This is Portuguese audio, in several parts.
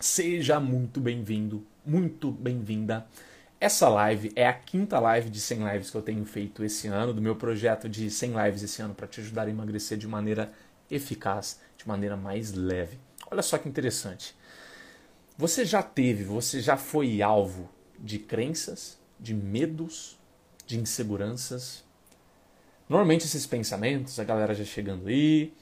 Seja muito bem-vindo, muito bem-vinda. Essa live é a quinta live de 100 lives que eu tenho feito esse ano, do meu projeto de 100 lives esse ano, para te ajudar a emagrecer de maneira eficaz, de maneira mais leve. Olha só que interessante. Você já teve, você já foi alvo de crenças, de medos, de inseguranças. Normalmente esses pensamentos, a galera já chegando aí,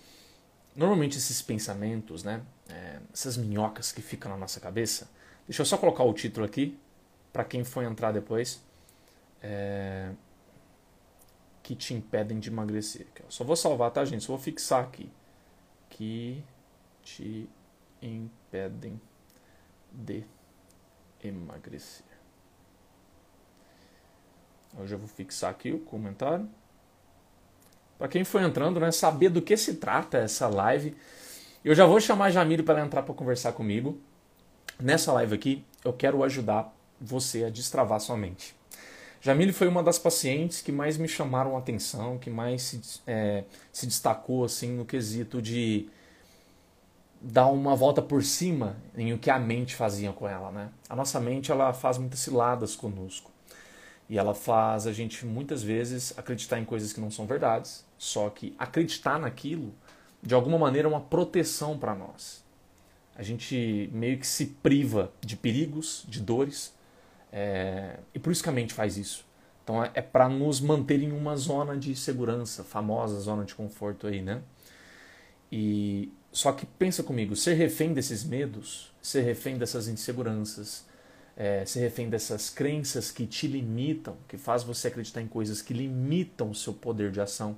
normalmente esses pensamentos, né, é, essas minhocas que ficam na nossa cabeça. Deixa eu só colocar o título aqui para quem for entrar depois. É, que te impedem de emagrecer. Eu só vou salvar, tá, gente? Só vou fixar aqui. Que te impedem de emagrecer. Eu já vou fixar aqui o comentário. Para quem for entrando, né, saber do que se trata essa live. Eu já vou chamar a Jamile para entrar para conversar comigo. Nessa live aqui, eu quero ajudar você a destravar sua mente. Jamile foi uma das pacientes que mais me chamaram a atenção, que mais se, é, se destacou assim no quesito de dar uma volta por cima em o que a mente fazia com ela, né? A nossa mente ela faz muitas ciladas conosco. E ela faz a gente muitas vezes acreditar em coisas que não são verdades, só que acreditar naquilo de alguma maneira uma proteção para nós. A gente meio que se priva de perigos, de dores, é... e por isso que a mente faz isso. Então é, é para nos manter em uma zona de segurança, famosa zona de conforto aí, né? E só que pensa comigo, ser refém desses medos, ser refém dessas inseguranças, é, ser refém dessas crenças que te limitam, que faz você acreditar em coisas que limitam o seu poder de ação.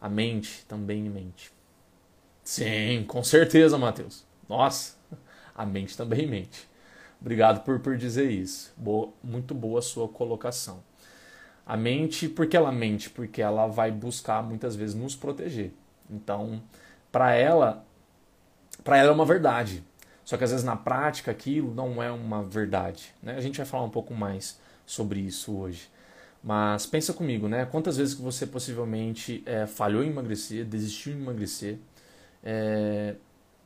A mente também mente. Sim, com certeza, Matheus. Nossa, a mente também mente. Obrigado por, por dizer isso. Boa, muito boa a sua colocação. A mente, por que ela mente? Porque ela vai buscar muitas vezes nos proteger. Então, para ela, para ela é uma verdade. Só que às vezes na prática aquilo não é uma verdade. Né? A gente vai falar um pouco mais sobre isso hoje. Mas pensa comigo, né? Quantas vezes que você possivelmente é, falhou em emagrecer, desistiu de emagrecer, é,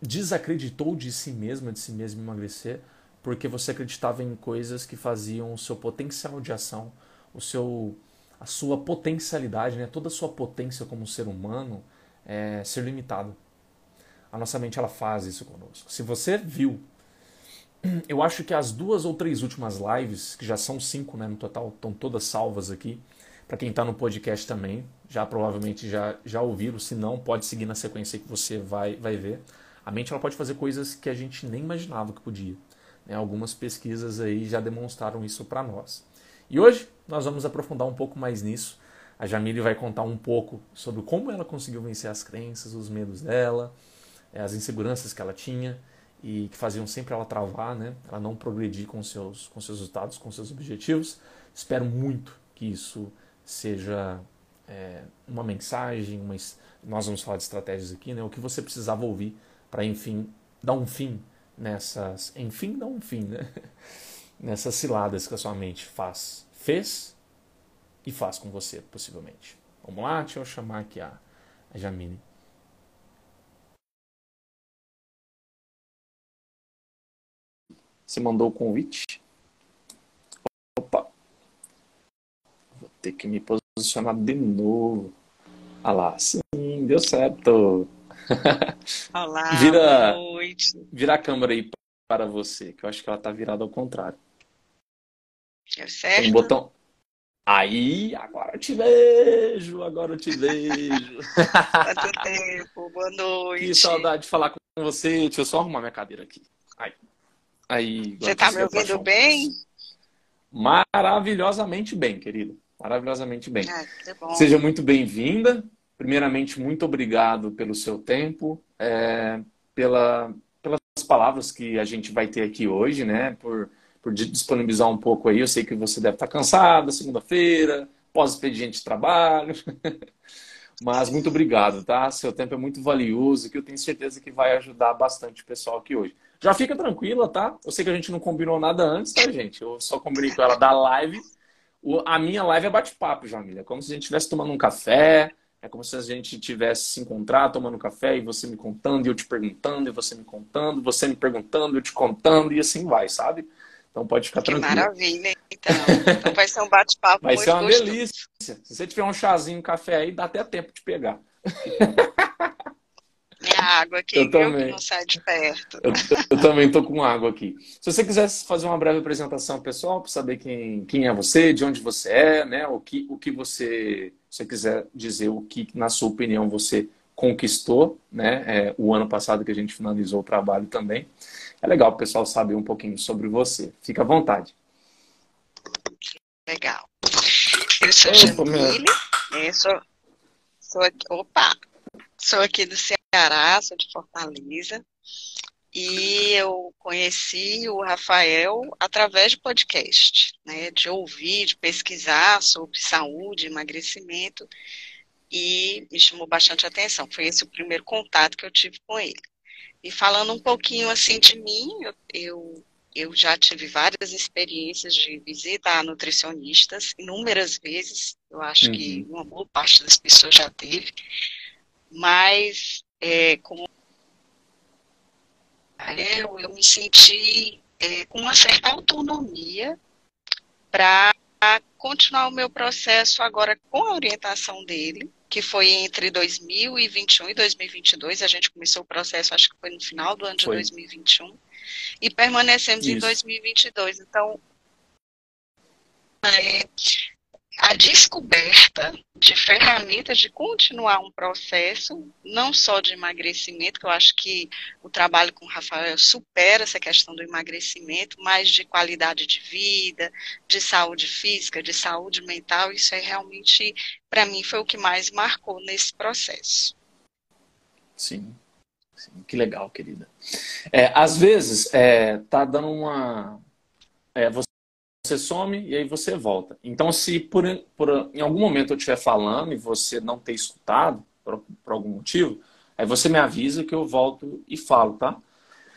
desacreditou de si mesma, de si mesmo emagrecer, porque você acreditava em coisas que faziam o seu potencial de ação, o seu, a sua potencialidade, né? toda a sua potência como ser humano é, ser limitado. A nossa mente ela faz isso conosco. Se você viu, eu acho que as duas ou três últimas lives, que já são cinco né, no total, estão todas salvas aqui. Para quem está no podcast também, já provavelmente já, já ouviram. Se não, pode seguir na sequência que você vai, vai ver. A mente ela pode fazer coisas que a gente nem imaginava que podia. Né? Algumas pesquisas aí já demonstraram isso para nós. E hoje nós vamos aprofundar um pouco mais nisso. A Jamile vai contar um pouco sobre como ela conseguiu vencer as crenças, os medos dela, é, as inseguranças que ela tinha e que faziam sempre ela travar, né? Ela não progredir com seus com seus resultados, com seus objetivos. Espero muito que isso seja é, uma mensagem, uma, nós vamos falar de estratégias aqui, né? O que você precisava ouvir para enfim dar um fim nessas, enfim, dar um fim, né? nessas ciladas que a sua mente faz, fez e faz com você, possivelmente. Vamos lá, deixa eu chamar aqui a, a Jamine. Você mandou o convite? Opa! Vou ter que me posicionar de novo. Ah lá, sim, deu certo. Olá, vira, boa noite. Vira a câmera aí para você, que eu acho que ela está virada ao contrário. Deu certo? Tem um botão. Aí, agora eu te vejo, agora eu te vejo. Quanto tempo, boa noite. Que saudade de falar com você. Deixa eu só arrumar minha cadeira aqui. Aí. Aí, Você tá me ouvindo bem? Maravilhosamente bem, querida. Maravilhosamente bem. Bom. Seja muito bem-vinda. Primeiramente, muito obrigado pelo seu tempo, é, pela, pelas palavras que a gente vai ter aqui hoje, né? Por, por disponibilizar um pouco aí. Eu sei que você deve estar cansada, segunda-feira, pós-expediente de trabalho. Mas muito obrigado, tá? Seu tempo é muito valioso, que eu tenho certeza que vai ajudar bastante o pessoal aqui hoje. Já fica tranquila, tá? Eu sei que a gente não combinou nada antes, tá, gente? Eu só combinei com ela da live. O, a minha live é bate-papo, Jamília. Como se a gente estivesse tomando um café, É como se a gente tivesse se encontrar tomando café e você me contando e eu te perguntando e você me contando, você me perguntando, eu te contando e assim vai, sabe? Então pode ficar Que tranquilo. maravilha, então. Então vai ser um bate-papo Vai muito ser uma gostoso. delícia. Se você tiver um chazinho, um café aí, dá até tempo de pegar. Minha água aqui, Eu viu, também. que não sai de perto. Eu, eu também tô com água aqui. Se você quisesse fazer uma breve apresentação pessoal para saber quem, quem é você, de onde você é, né? O que, o que você, se você quiser dizer o que, na sua opinião, você conquistou, né? É, o ano passado que a gente finalizou o trabalho também. É legal o pessoal saber um pouquinho sobre você. Fica à vontade. Legal. Eu sou Opa, Jamile, né, sou, sou aqui, opa, sou aqui do Ceará, sou de Fortaleza, e eu conheci o Rafael através de podcast, né, de ouvir, de pesquisar sobre saúde, emagrecimento, e me chamou bastante atenção. Foi esse o primeiro contato que eu tive com ele. E falando um pouquinho assim de mim, eu, eu eu já tive várias experiências de visita a nutricionistas, inúmeras vezes. Eu acho que uma boa parte das pessoas já teve. Mas, é, como eu, eu me senti é, com uma certa autonomia para continuar o meu processo agora com a orientação dele, que foi entre 2021 e 2022. A gente começou o processo, acho que foi no final do ano de Foi. 2021 e permanecemos em Isso. 2022. Então, é, a descoberta de ferramentas de continuar um processo, não só de emagrecimento, que eu acho que o trabalho com o Rafael supera essa questão do emagrecimento, mas de qualidade de vida, de saúde física, de saúde mental, isso é realmente, para mim, foi o que mais marcou nesse processo. Sim. Sim, que legal, querida. É, às vezes, é, tá dando uma. é, você você some e aí você volta. Então, se por, por em algum momento eu estiver falando e você não ter escutado, por, por algum motivo, aí você me avisa que eu volto e falo, tá?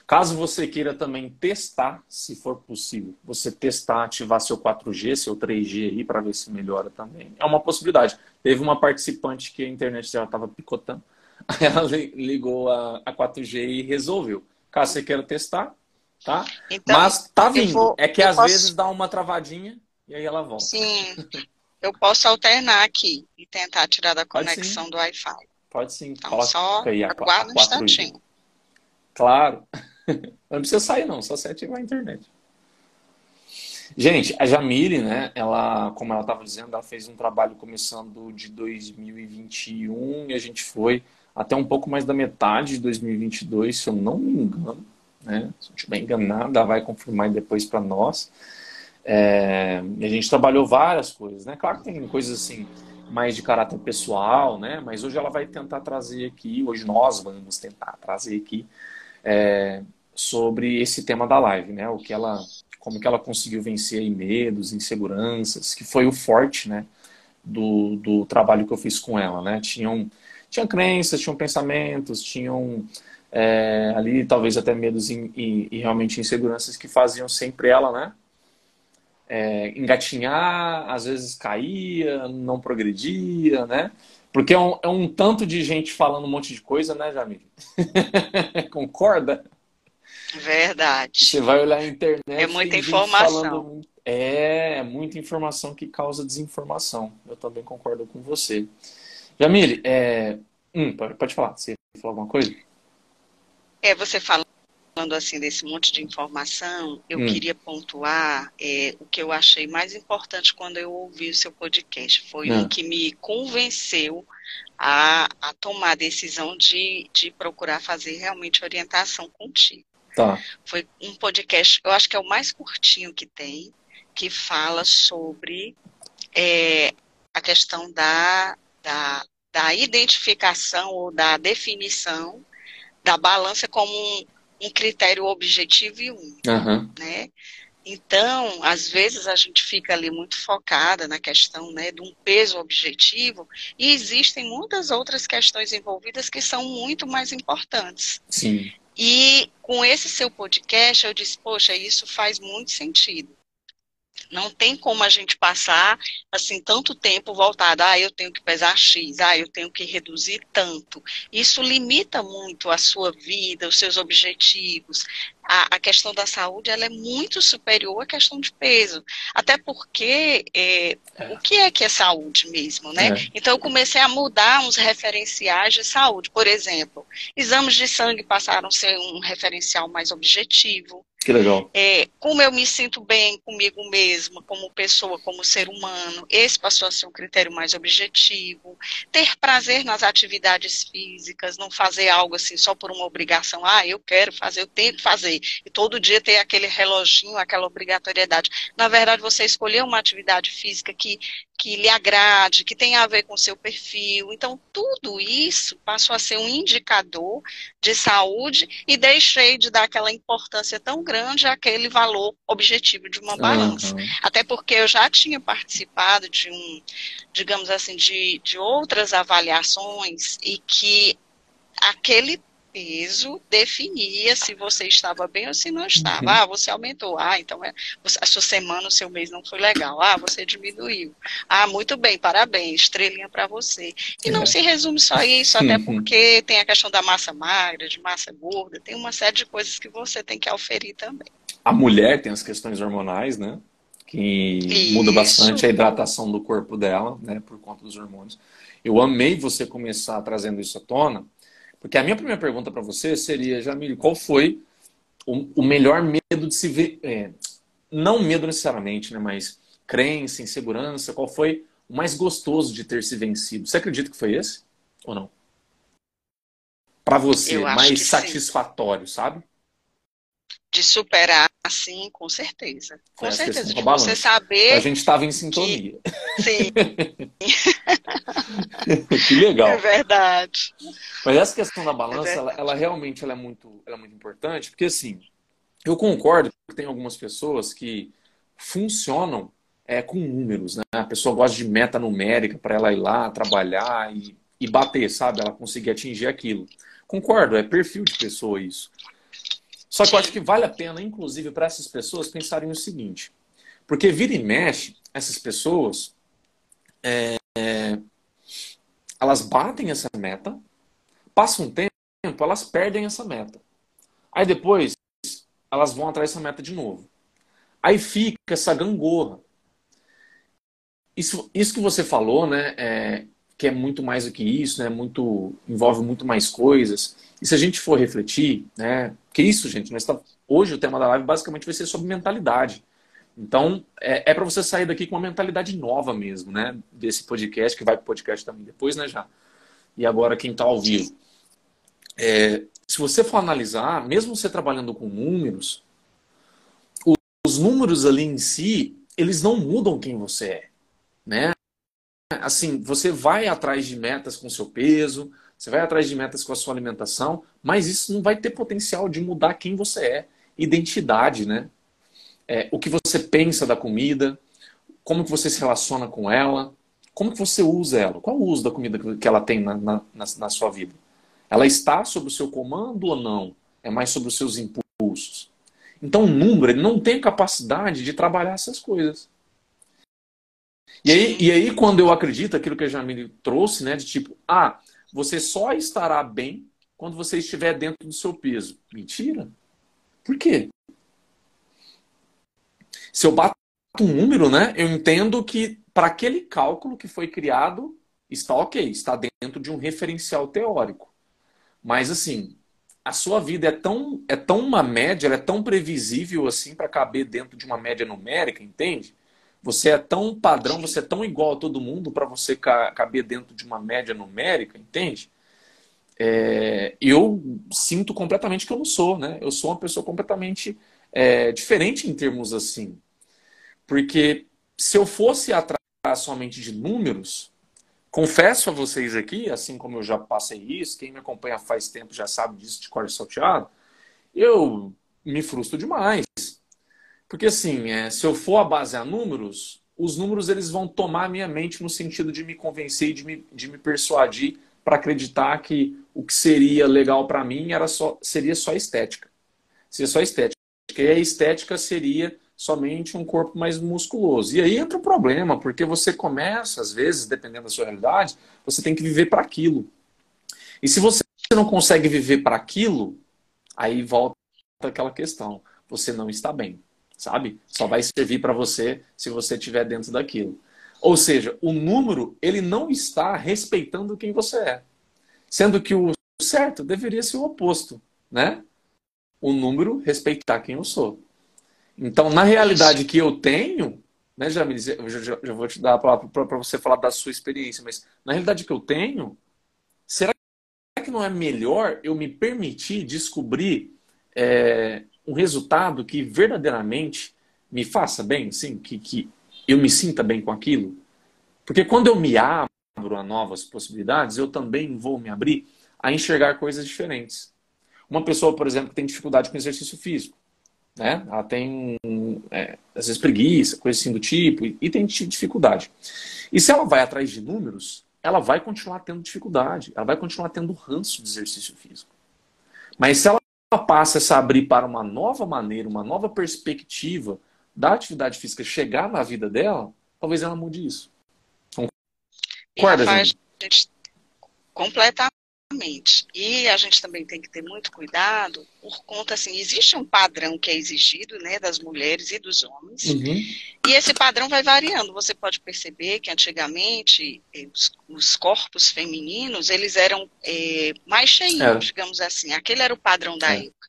Caso você queira também testar, se for possível, você testar, ativar seu 4G, seu 3G aí para ver se melhora também. É uma possibilidade. Teve uma participante que a internet dela estava picotando, ela li- ligou a, a 4G e resolveu. Caso você queira testar, tá? Então, Mas tá vindo. vou- é que às posso- vezes dá uma travadinha e aí ela volta. sim, eu posso alternar aqui e tentar tirar da Pode sim. conexão do Wi-Fi. Pode sim. Então, Coloca só aí a, a aguarda um 4G. instantinho. Claro. Não precisa sair, não, só você ativar a internet. Gente, a Jamile, né, ela, como ela estava dizendo, ela fez um trabalho começando de 2021 e a gente foi até um pouco mais da metade de 2022, se eu não me engano, né? Se eu estiver enganado, ela vai confirmar depois para nós. É, a gente trabalhou várias coisas, né? Claro que tem coisas assim mais de caráter pessoal, né? Mas hoje ela vai tentar trazer aqui, hoje nós vamos tentar trazer aqui é, sobre esse tema da live, né? O que ela, como que ela conseguiu vencer medos, inseguranças, que foi o forte, né? Do, do trabalho que eu fiz com ela, né? Tinham, tinham crenças, tinham pensamentos, tinham é, ali talvez até medos e, e, e realmente inseguranças que faziam sempre ela, né? É, engatinhar, às vezes caía, não progredia, né? Porque é um, é um tanto de gente falando um monte de coisa, né, Jamile? Concorda? Verdade. Você vai olhar a internet. É muita informação. falando- É, é muita informação que causa desinformação. Eu também concordo com você. Jamile, é... hum, pode, pode falar. Você ia falar alguma coisa? É, você falando assim desse monte de informação, eu Hum. queria pontuar é, o que eu achei mais importante quando eu ouvi o seu podcast. Foi Ah. o que me convenceu a, a tomar a decisão de, de procurar fazer realmente orientação contigo. Tá. Foi um podcast, eu acho que é o mais curtinho que tem, que fala sobre é, a questão da, da, da identificação ou da definição da balança como um, um critério objetivo e único, Aham. né? Então, às vezes a gente fica ali muito focada na questão né, de um peso objetivo e existem muitas outras questões envolvidas que são muito mais importantes. Sim. E com esse seu podcast, eu disse, poxa, isso faz muito sentido. Não tem como a gente passar assim tanto tempo voltado, ah, eu tenho que pesar X, ah, eu tenho que reduzir tanto. Isso limita muito a sua vida, os seus objetivos. A, a questão da saúde ela é muito superior à questão de peso. Até porque é, é. o que é que é saúde mesmo, né? É. Então eu comecei a mudar uns referenciais de saúde. Por exemplo, exames de sangue passaram a ser um referencial mais objetivo. Que legal. É, como eu me sinto bem comigo mesma, como pessoa, como ser humano, esse passou a ser um critério mais objetivo. Ter prazer nas atividades físicas, não fazer algo assim só por uma obrigação. Ah, eu quero fazer, eu tenho que fazer. E todo dia ter aquele reloginho, aquela obrigatoriedade. Na verdade, você escolher uma atividade física que que lhe agrade, que tenha a ver com o seu perfil. Então, tudo isso passou a ser um indicador de saúde e deixei de dar aquela importância tão grande àquele valor objetivo de uma balança. Uhum. Até porque eu já tinha participado de um, digamos assim, de, de outras avaliações e que aquele peso definia se você estava bem ou se não estava. Uhum. Ah, você aumentou. Ah, então é, a sua semana, o seu mês não foi legal. Ah, você diminuiu. Ah, muito bem, parabéns, estrelinha para você. E não é. se resume só isso, até uhum. porque tem a questão da massa magra, de massa gorda, tem uma série de coisas que você tem que auferir também. A mulher tem as questões hormonais, né? Que isso. muda bastante a hidratação do corpo dela, né? Por conta dos hormônios. Eu amei você começar trazendo isso à tona, porque a minha primeira pergunta para você seria, Jamil, qual foi o, o melhor medo de se ver? É, não medo necessariamente, né? Mas crença, insegurança, qual foi o mais gostoso de ter se vencido? Você acredita que foi esse? Ou não? Para você, mais satisfatório, sim. sabe? De superar, sim, com certeza. Com Foi certeza. De você saber. A gente estava em sintonia. Que... Sim. que legal. É verdade. Mas essa questão da balança, é ela, ela, realmente ela é, muito, ela é muito importante, porque assim, eu concordo que tem algumas pessoas que funcionam é, com números, né? A pessoa gosta de meta numérica para ela ir lá trabalhar e, e bater, sabe? Ela conseguir atingir aquilo. Concordo, é perfil de pessoa isso. Só que eu acho que vale a pena, inclusive, para essas pessoas pensarem o seguinte. Porque vira e mexe, essas pessoas, é, elas batem essa meta, passa um tempo, elas perdem essa meta. Aí depois, elas vão atrás dessa meta de novo. Aí fica essa gangorra. Isso, isso que você falou, né, é, que é muito mais do que isso, né, muito, envolve muito mais coisas. E se a gente for refletir, né, que isso, gente, nós tá, hoje o tema da live basicamente vai ser sobre mentalidade. Então, é, é para você sair daqui com uma mentalidade nova mesmo, né? Desse podcast, que vai para o podcast também depois, né, já? E agora quem está ao vivo. É, se você for analisar, mesmo você trabalhando com números, os números ali em si, eles não mudam quem você é, né? Assim, você vai atrás de metas com seu peso, você vai atrás de metas com a sua alimentação, mas isso não vai ter potencial de mudar quem você é. Identidade, né? É, o que você pensa da comida, como que você se relaciona com ela, como que você usa ela, qual o uso da comida que ela tem na, na, na sua vida. Ela está sob o seu comando ou não? É mais sobre os seus impulsos. Então o número ele não tem capacidade de trabalhar essas coisas. E aí, e aí quando eu acredito aquilo que a Jamile trouxe, né, de tipo, ah, você só estará bem quando você estiver dentro do seu peso. Mentira. Por quê? Se eu bato um número, né, eu entendo que para aquele cálculo que foi criado, está ok, está dentro de um referencial teórico. Mas assim, a sua vida é tão é tão uma média, ela é tão previsível assim para caber dentro de uma média numérica, entende? Você é tão padrão, você é tão igual a todo mundo para você caber dentro de uma média numérica, entende? É, eu sinto completamente que eu não sou, né? Eu sou uma pessoa completamente é, diferente em termos assim. Porque se eu fosse atrás somente de números, confesso a vocês aqui, assim como eu já passei isso, quem me acompanha faz tempo já sabe disso de cor salteado, eu me frustro demais. Porque assim, é, se eu for a base a números, os números eles vão tomar minha mente no sentido de me convencer e de me, de me persuadir para acreditar que o que seria legal para mim era só, seria só estética. Seria só estética. E a estética seria somente um corpo mais musculoso. E aí entra o problema, porque você começa, às vezes, dependendo da sua realidade, você tem que viver para aquilo. E se você não consegue viver para aquilo, aí volta aquela questão. Você não está bem, sabe? Só vai servir para você se você estiver dentro daquilo. Ou seja, o número, ele não está respeitando quem você é. Sendo que o certo deveria ser o oposto, né? O número respeitar quem eu sou. Então, na realidade que eu tenho, né, eu já, já vou te dar a palavra para você falar da sua experiência, mas na realidade que eu tenho, será que não é melhor eu me permitir descobrir é, um resultado que verdadeiramente me faça bem, sim, que, que eu me sinta bem com aquilo? Porque quando eu me abro a novas possibilidades, eu também vou me abrir a enxergar coisas diferentes. Uma pessoa, por exemplo, que tem dificuldade com exercício físico, né? Ela tem, é, às vezes, preguiça, coisa assim do tipo, e, e tem dificuldade. E se ela vai atrás de números, ela vai continuar tendo dificuldade, ela vai continuar tendo ranço de exercício físico. Mas se ela passa a se abrir para uma nova maneira, uma nova perspectiva da atividade física chegar na vida dela, talvez ela mude isso. Concorda, gente? gente? Completamente. E a gente também tem que ter muito cuidado por conta, assim, existe um padrão que é exigido, né, das mulheres e dos homens, uhum. e esse padrão vai variando. Você pode perceber que antigamente eh, os, os corpos femininos, eles eram é, mais cheios, é. digamos assim. Aquele era o padrão da é. época.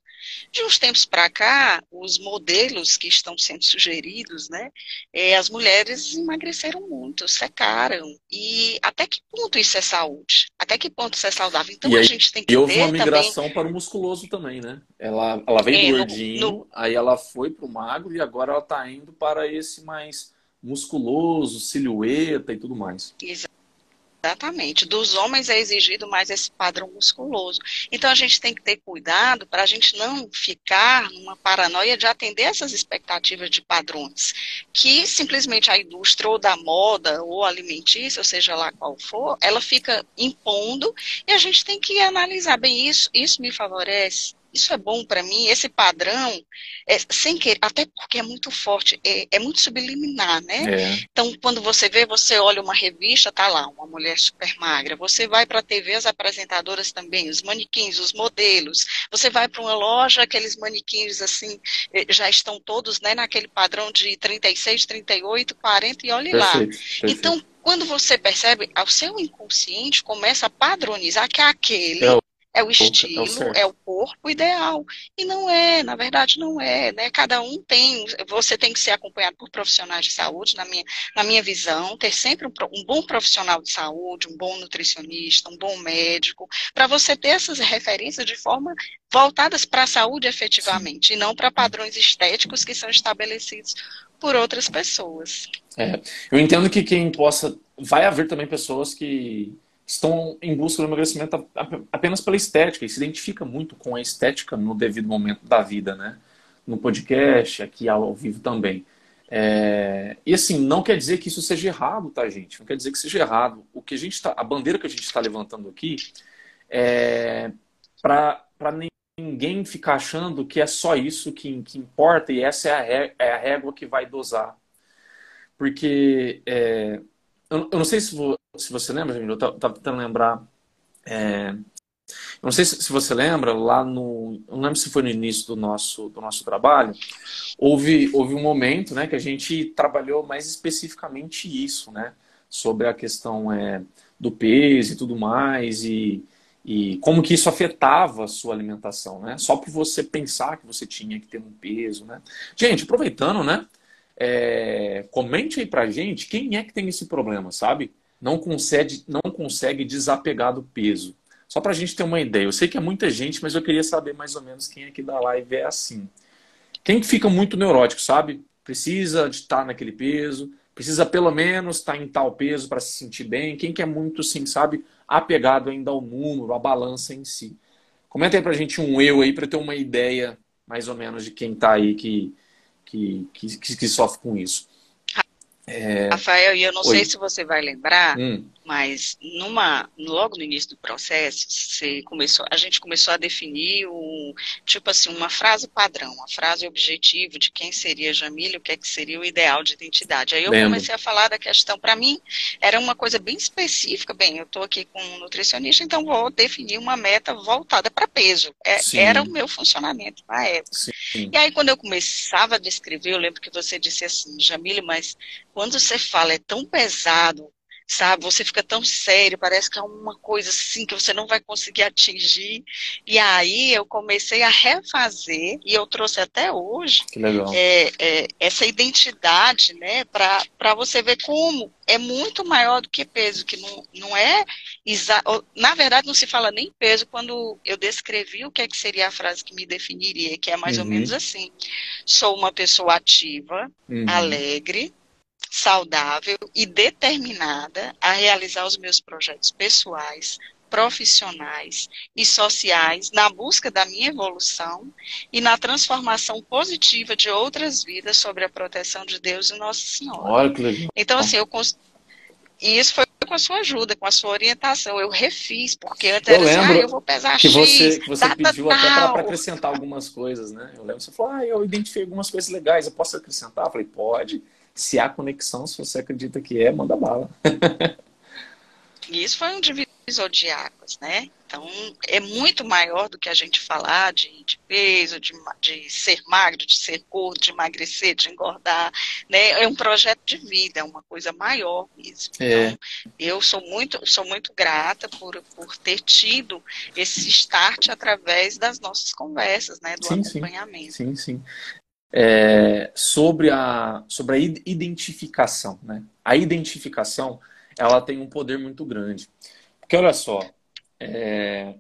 De uns tempos para cá, os modelos que estão sendo sugeridos, né, é, as mulheres emagreceram muito, secaram. E até que ponto isso é saúde? Até que ponto isso é saudável? Então e a gente tem que e houve uma migração também... para o musculoso também, né? Ela, ela veio é, gordinho, no, no... aí ela foi para o magro e agora ela está indo para esse mais musculoso, silhueta e tudo mais. Exato. Exatamente. Dos homens é exigido mais esse padrão musculoso. Então a gente tem que ter cuidado para a gente não ficar numa paranoia de atender essas expectativas de padrões, que simplesmente a indústria ou da moda ou alimentícia, ou seja lá qual for, ela fica impondo e a gente tem que analisar bem isso. Isso me favorece? Isso é bom para mim, esse padrão, é, sem querer, até porque é muito forte, é, é muito subliminar, né? É. Então, quando você vê, você olha uma revista, tá lá, uma mulher super magra, você vai para a TV, as apresentadoras também, os manequins, os modelos, você vai para uma loja, aqueles manequins, assim, é, já estão todos, né, naquele padrão de 36, 38, 40, e olhe perfeito, lá. Perfeito. Então, quando você percebe, o seu inconsciente começa a padronizar que aquele é é o estilo, é o corpo ideal. E não é, na verdade não é, né? Cada um tem, você tem que ser acompanhado por profissionais de saúde, na minha, na minha visão, ter sempre um, um bom profissional de saúde, um bom nutricionista, um bom médico, para você ter essas referências de forma voltadas para a saúde efetivamente, Sim. e não para padrões estéticos que são estabelecidos por outras pessoas. É, eu entendo que quem possa, vai haver também pessoas que estão em busca do emagrecimento apenas pela estética e se identifica muito com a estética no devido momento da vida, né? No podcast, aqui ao vivo também. É... E assim, não quer dizer que isso seja errado, tá, gente? Não quer dizer que seja errado. O que a gente tá, a bandeira que a gente está levantando aqui é para ninguém ficar achando que é só isso que, que importa e essa é a, régua, é a régua que vai dosar. Porque é, eu, eu, não sei se, vo, se você lembra, eu estava tentando lembrar. É, eu não sei se, você lembra, lá no. Eu não lembro se foi no início do nosso, do nosso trabalho, houve, houve um momento né, que a gente trabalhou mais especificamente isso, né? Sobre a questão é, do peso e tudo mais, e, e como que isso afetava a sua alimentação, né? Só por você pensar que você tinha que ter um peso, né? Gente, aproveitando, né? É, comente aí pra gente quem é que tem esse problema, sabe? Não consegue, não consegue desapegar do peso. Só pra gente ter uma ideia. Eu sei que é muita gente, mas eu queria saber mais ou menos quem aqui da live é assim. Quem que fica muito neurótico, sabe? Precisa de estar naquele peso, precisa pelo menos estar em tal peso para se sentir bem. Quem que é muito, sim, sabe, apegado ainda ao número, à balança em si. Comenta aí pra gente um eu aí para ter uma ideia mais ou menos de quem tá aí que que, que, que sofre com isso. É... Rafael, e eu não sei se você vai lembrar, hum. Mas numa, logo no início do processo, você começou, a gente começou a definir o, tipo assim, uma frase padrão, uma frase objetivo de quem seria Jamília, o que é que seria o ideal de identidade. Aí eu comecei a falar da questão, para mim, era uma coisa bem específica, bem, eu estou aqui com um nutricionista, então vou definir uma meta voltada para peso. É, era o meu funcionamento na época. Sim. E aí, quando eu começava a descrever, eu lembro que você disse assim, Jamília, mas quando você fala é tão pesado, sabe? Você fica tão sério, parece que é uma coisa assim que você não vai conseguir atingir. E aí eu comecei a refazer, e eu trouxe até hoje é, é, essa identidade, né, para você ver como é muito maior do que peso, que não, não é. Na verdade, não se fala nem peso quando eu descrevi o que, é que seria a frase que me definiria, que é mais uhum. ou menos assim: sou uma pessoa ativa, uhum. alegre saudável e determinada a realizar os meus projetos pessoais, profissionais e sociais na busca da minha evolução e na transformação positiva de outras vidas sobre a proteção de Deus e Nossa Senhora. Olha que legal. Então, assim, eu cons... e isso foi com a sua ajuda, com a sua orientação. Eu refiz, porque antes eu era assim, ah, eu vou pesar que X, você, que você pediu tal. até para acrescentar algumas coisas, né? Eu lembro você falou, ah, eu identifiquei algumas coisas legais, eu posso acrescentar? Eu falei, pode. Se há conexão, se você acredita que é, manda bala. E isso foi um divisor de águas, né? Então, é muito maior do que a gente falar de, de peso, de, de, ser magro, de ser gordo, de emagrecer, de engordar, né? É um projeto de vida, é uma coisa maior mesmo. É. Então, eu sou muito, sou muito grata por, por ter tido esse start através das nossas conversas, né? Do sim, acompanhamento. Sim, sim. sim é, sobre, a, sobre a identificação. Né? A identificação ela tem um poder muito grande. Porque olha só, é,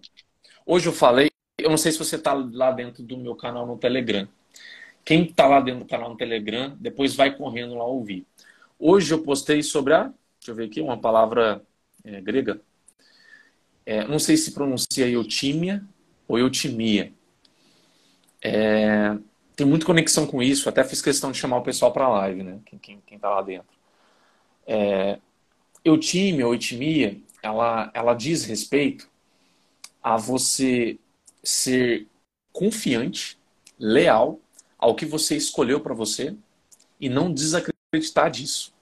hoje eu falei, eu não sei se você está lá dentro do meu canal no Telegram. Quem está lá dentro do canal no Telegram, depois vai correndo lá ouvir. Hoje eu postei sobre a, deixa eu ver aqui, uma palavra é, grega. É, não sei se pronuncia eutímia ou eutimia. É, tem muita conexão com isso. Até fiz questão de chamar o pessoal para a live, né? Quem, quem, quem tá lá dentro. É, eutimia ou etimia, ela, ela diz respeito a você ser confiante, leal ao que você escolheu para você e não desacreditar disso.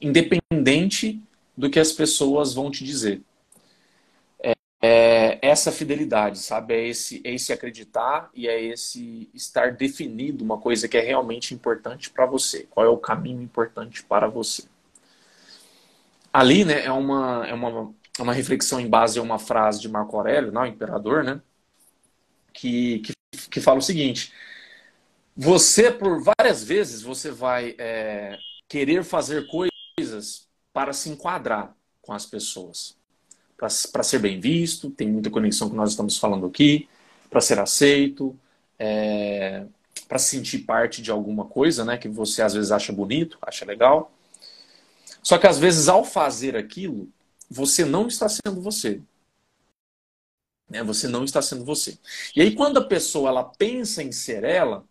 Independente do que as pessoas vão te dizer essa fidelidade, sabe? É esse, é esse acreditar e é esse estar definido uma coisa que é realmente importante para você. Qual é o caminho importante para você? Ali, né, é uma, é uma, é uma reflexão em base a uma frase de Marco Aurélio, não, o imperador, né? Que, que, que fala o seguinte: você, por várias vezes, você vai é, querer fazer coisas para se enquadrar com as pessoas para ser bem visto, tem muita conexão com o que nós estamos falando aqui, para ser aceito, é, para sentir parte de alguma coisa, né, que você às vezes acha bonito, acha legal. Só que às vezes ao fazer aquilo, você não está sendo você. Né? Você não está sendo você. E aí quando a pessoa ela pensa em ser ela,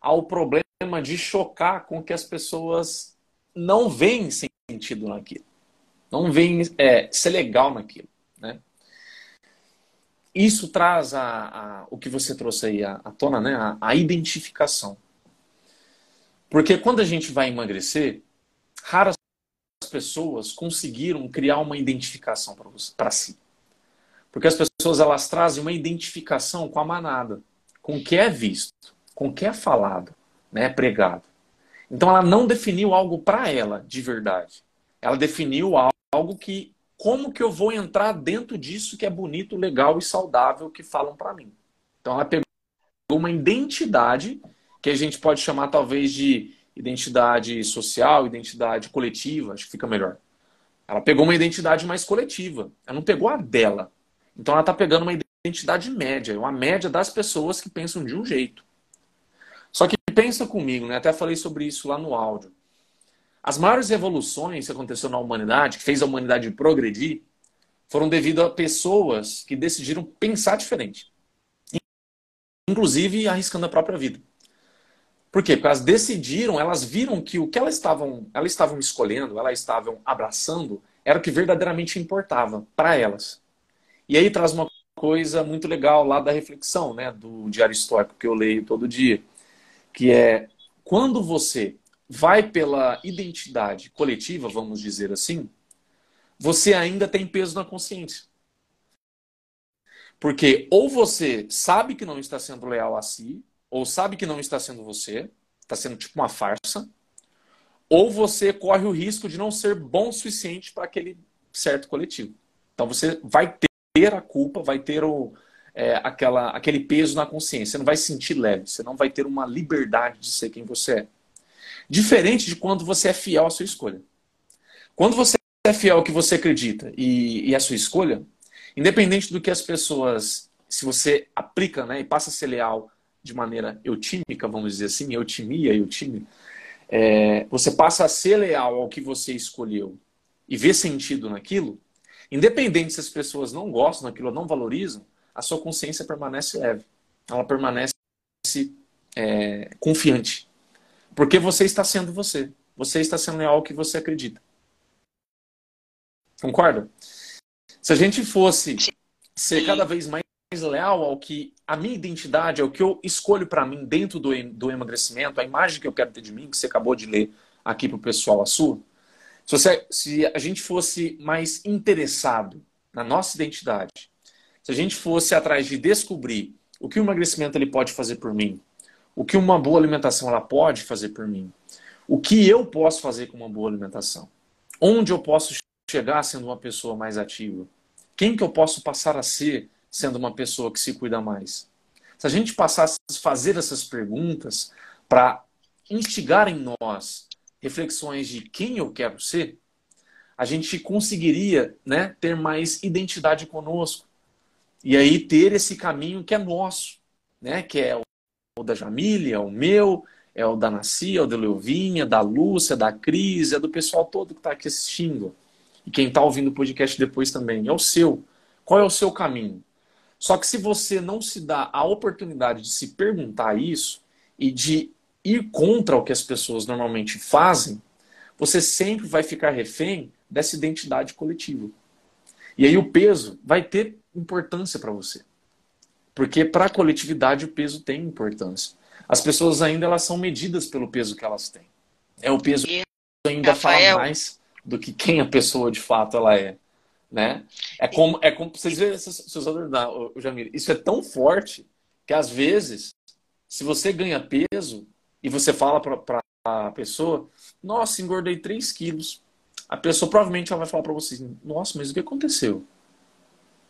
há o problema de chocar com que as pessoas não veem sentido naquilo não vem é, ser legal naquilo. Né? Isso traz a, a, o que você trouxe aí à, tona, né? A, a, identificação. Porque quando a gente vai emagrecer, raras pessoas conseguiram criar uma identificação para si. Porque as pessoas elas trazem uma identificação com a manada, com o que é visto, com o que é falado, né, pregado. Então ela não definiu algo para ela de verdade. Ela definiu algo que como que eu vou entrar dentro disso que é bonito, legal e saudável que falam para mim. Então ela pegou uma identidade que a gente pode chamar talvez de identidade social, identidade coletiva, acho que fica melhor. Ela pegou uma identidade mais coletiva. Ela não pegou a dela. Então ela está pegando uma identidade média, uma média das pessoas que pensam de um jeito. Só que pensa comigo, né? Até falei sobre isso lá no áudio. As maiores revoluções que aconteceram na humanidade, que fez a humanidade progredir, foram devido a pessoas que decidiram pensar diferente. Inclusive arriscando a própria vida. Por quê? Porque elas decidiram, elas viram que o que elas estavam, elas estavam escolhendo, elas estavam abraçando, era o que verdadeiramente importava para elas. E aí traz uma coisa muito legal lá da reflexão, né, do Diário Histórico que eu leio todo dia, que é quando você vai pela identidade coletiva, vamos dizer assim, você ainda tem peso na consciência. Porque ou você sabe que não está sendo leal a si, ou sabe que não está sendo você, está sendo tipo uma farsa, ou você corre o risco de não ser bom o suficiente para aquele certo coletivo. Então você vai ter a culpa, vai ter o, é, aquela, aquele peso na consciência, você não vai se sentir leve, você não vai ter uma liberdade de ser quem você é. Diferente de quando você é fiel à sua escolha. Quando você é fiel ao que você acredita e, e à sua escolha, independente do que as pessoas, se você aplica né, e passa a ser leal de maneira eutímica, vamos dizer assim, eutimia, eutime, é, você passa a ser leal ao que você escolheu e ver sentido naquilo, independente se as pessoas não gostam daquilo ou não valorizam, a sua consciência permanece leve. Ela permanece é, confiante. Porque você está sendo você. Você está sendo leal ao que você acredita. Concorda? Se a gente fosse ser cada vez mais leal ao que a minha identidade, ao que eu escolho para mim dentro do, do emagrecimento, a imagem que eu quero ter de mim, que você acabou de ler aqui para o pessoal, a sua. Se, você, se a gente fosse mais interessado na nossa identidade, se a gente fosse atrás de descobrir o que o emagrecimento ele pode fazer por mim, o que uma boa alimentação ela pode fazer por mim, o que eu posso fazer com uma boa alimentação, onde eu posso chegar sendo uma pessoa mais ativa, quem que eu posso passar a ser sendo uma pessoa que se cuida mais. Se a gente passasse a fazer essas perguntas para instigar em nós reflexões de quem eu quero ser, a gente conseguiria né, ter mais identidade conosco. E aí ter esse caminho que é nosso, né, que é o da Jamília, é o meu, é o da Nascia, é o da Leuvinha, da Lúcia, da Cris, é do pessoal todo que está aqui assistindo. E quem está ouvindo o podcast depois também. É o seu. Qual é o seu caminho? Só que se você não se dá a oportunidade de se perguntar isso e de ir contra o que as pessoas normalmente fazem, você sempre vai ficar refém dessa identidade coletiva. E aí o peso vai ter importância para você. Porque para a coletividade o peso tem importância. As pessoas ainda elas são medidas pelo peso que elas têm. É o peso que ainda Rafael... fala mais do que quem a pessoa de fato ela é. Né? É como, é como vocês veem, seus o Jamir, isso é tão forte que às vezes, se você ganha peso e você fala para a pessoa, nossa, engordei 3 quilos, a pessoa provavelmente ela vai falar para você, nossa, mas o que aconteceu?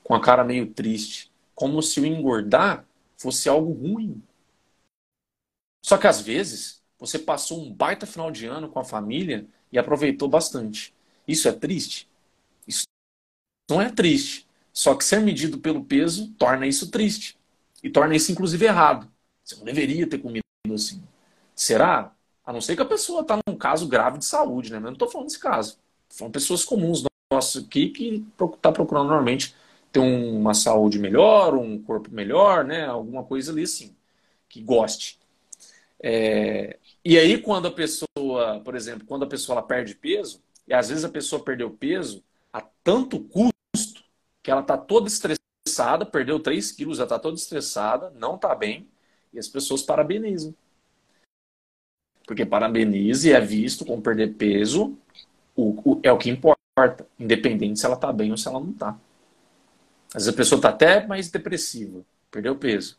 Com a cara meio triste como se o engordar fosse algo ruim. Só que às vezes você passou um baita final de ano com a família e aproveitou bastante. Isso é triste? Isso não é triste. Só que ser medido pelo peso torna isso triste. E torna isso, inclusive, errado. Você não deveria ter comido assim. Será? A não ser que a pessoa está num caso grave de saúde, né? Mas eu não estou falando desse caso. São pessoas comuns nossos aqui que está procurando normalmente ter uma saúde melhor, um corpo melhor, né? Alguma coisa ali assim, que goste. É... E aí, quando a pessoa, por exemplo, quando a pessoa ela perde peso, e às vezes a pessoa perdeu peso a tanto custo que ela está toda estressada, perdeu 3 quilos, já está toda estressada, não está bem, e as pessoas parabenizam. Porque parabenize é visto como perder peso, o, o, é o que importa, independente se ela está bem ou se ela não está. Às vezes a pessoa está até mais depressiva, perdeu peso,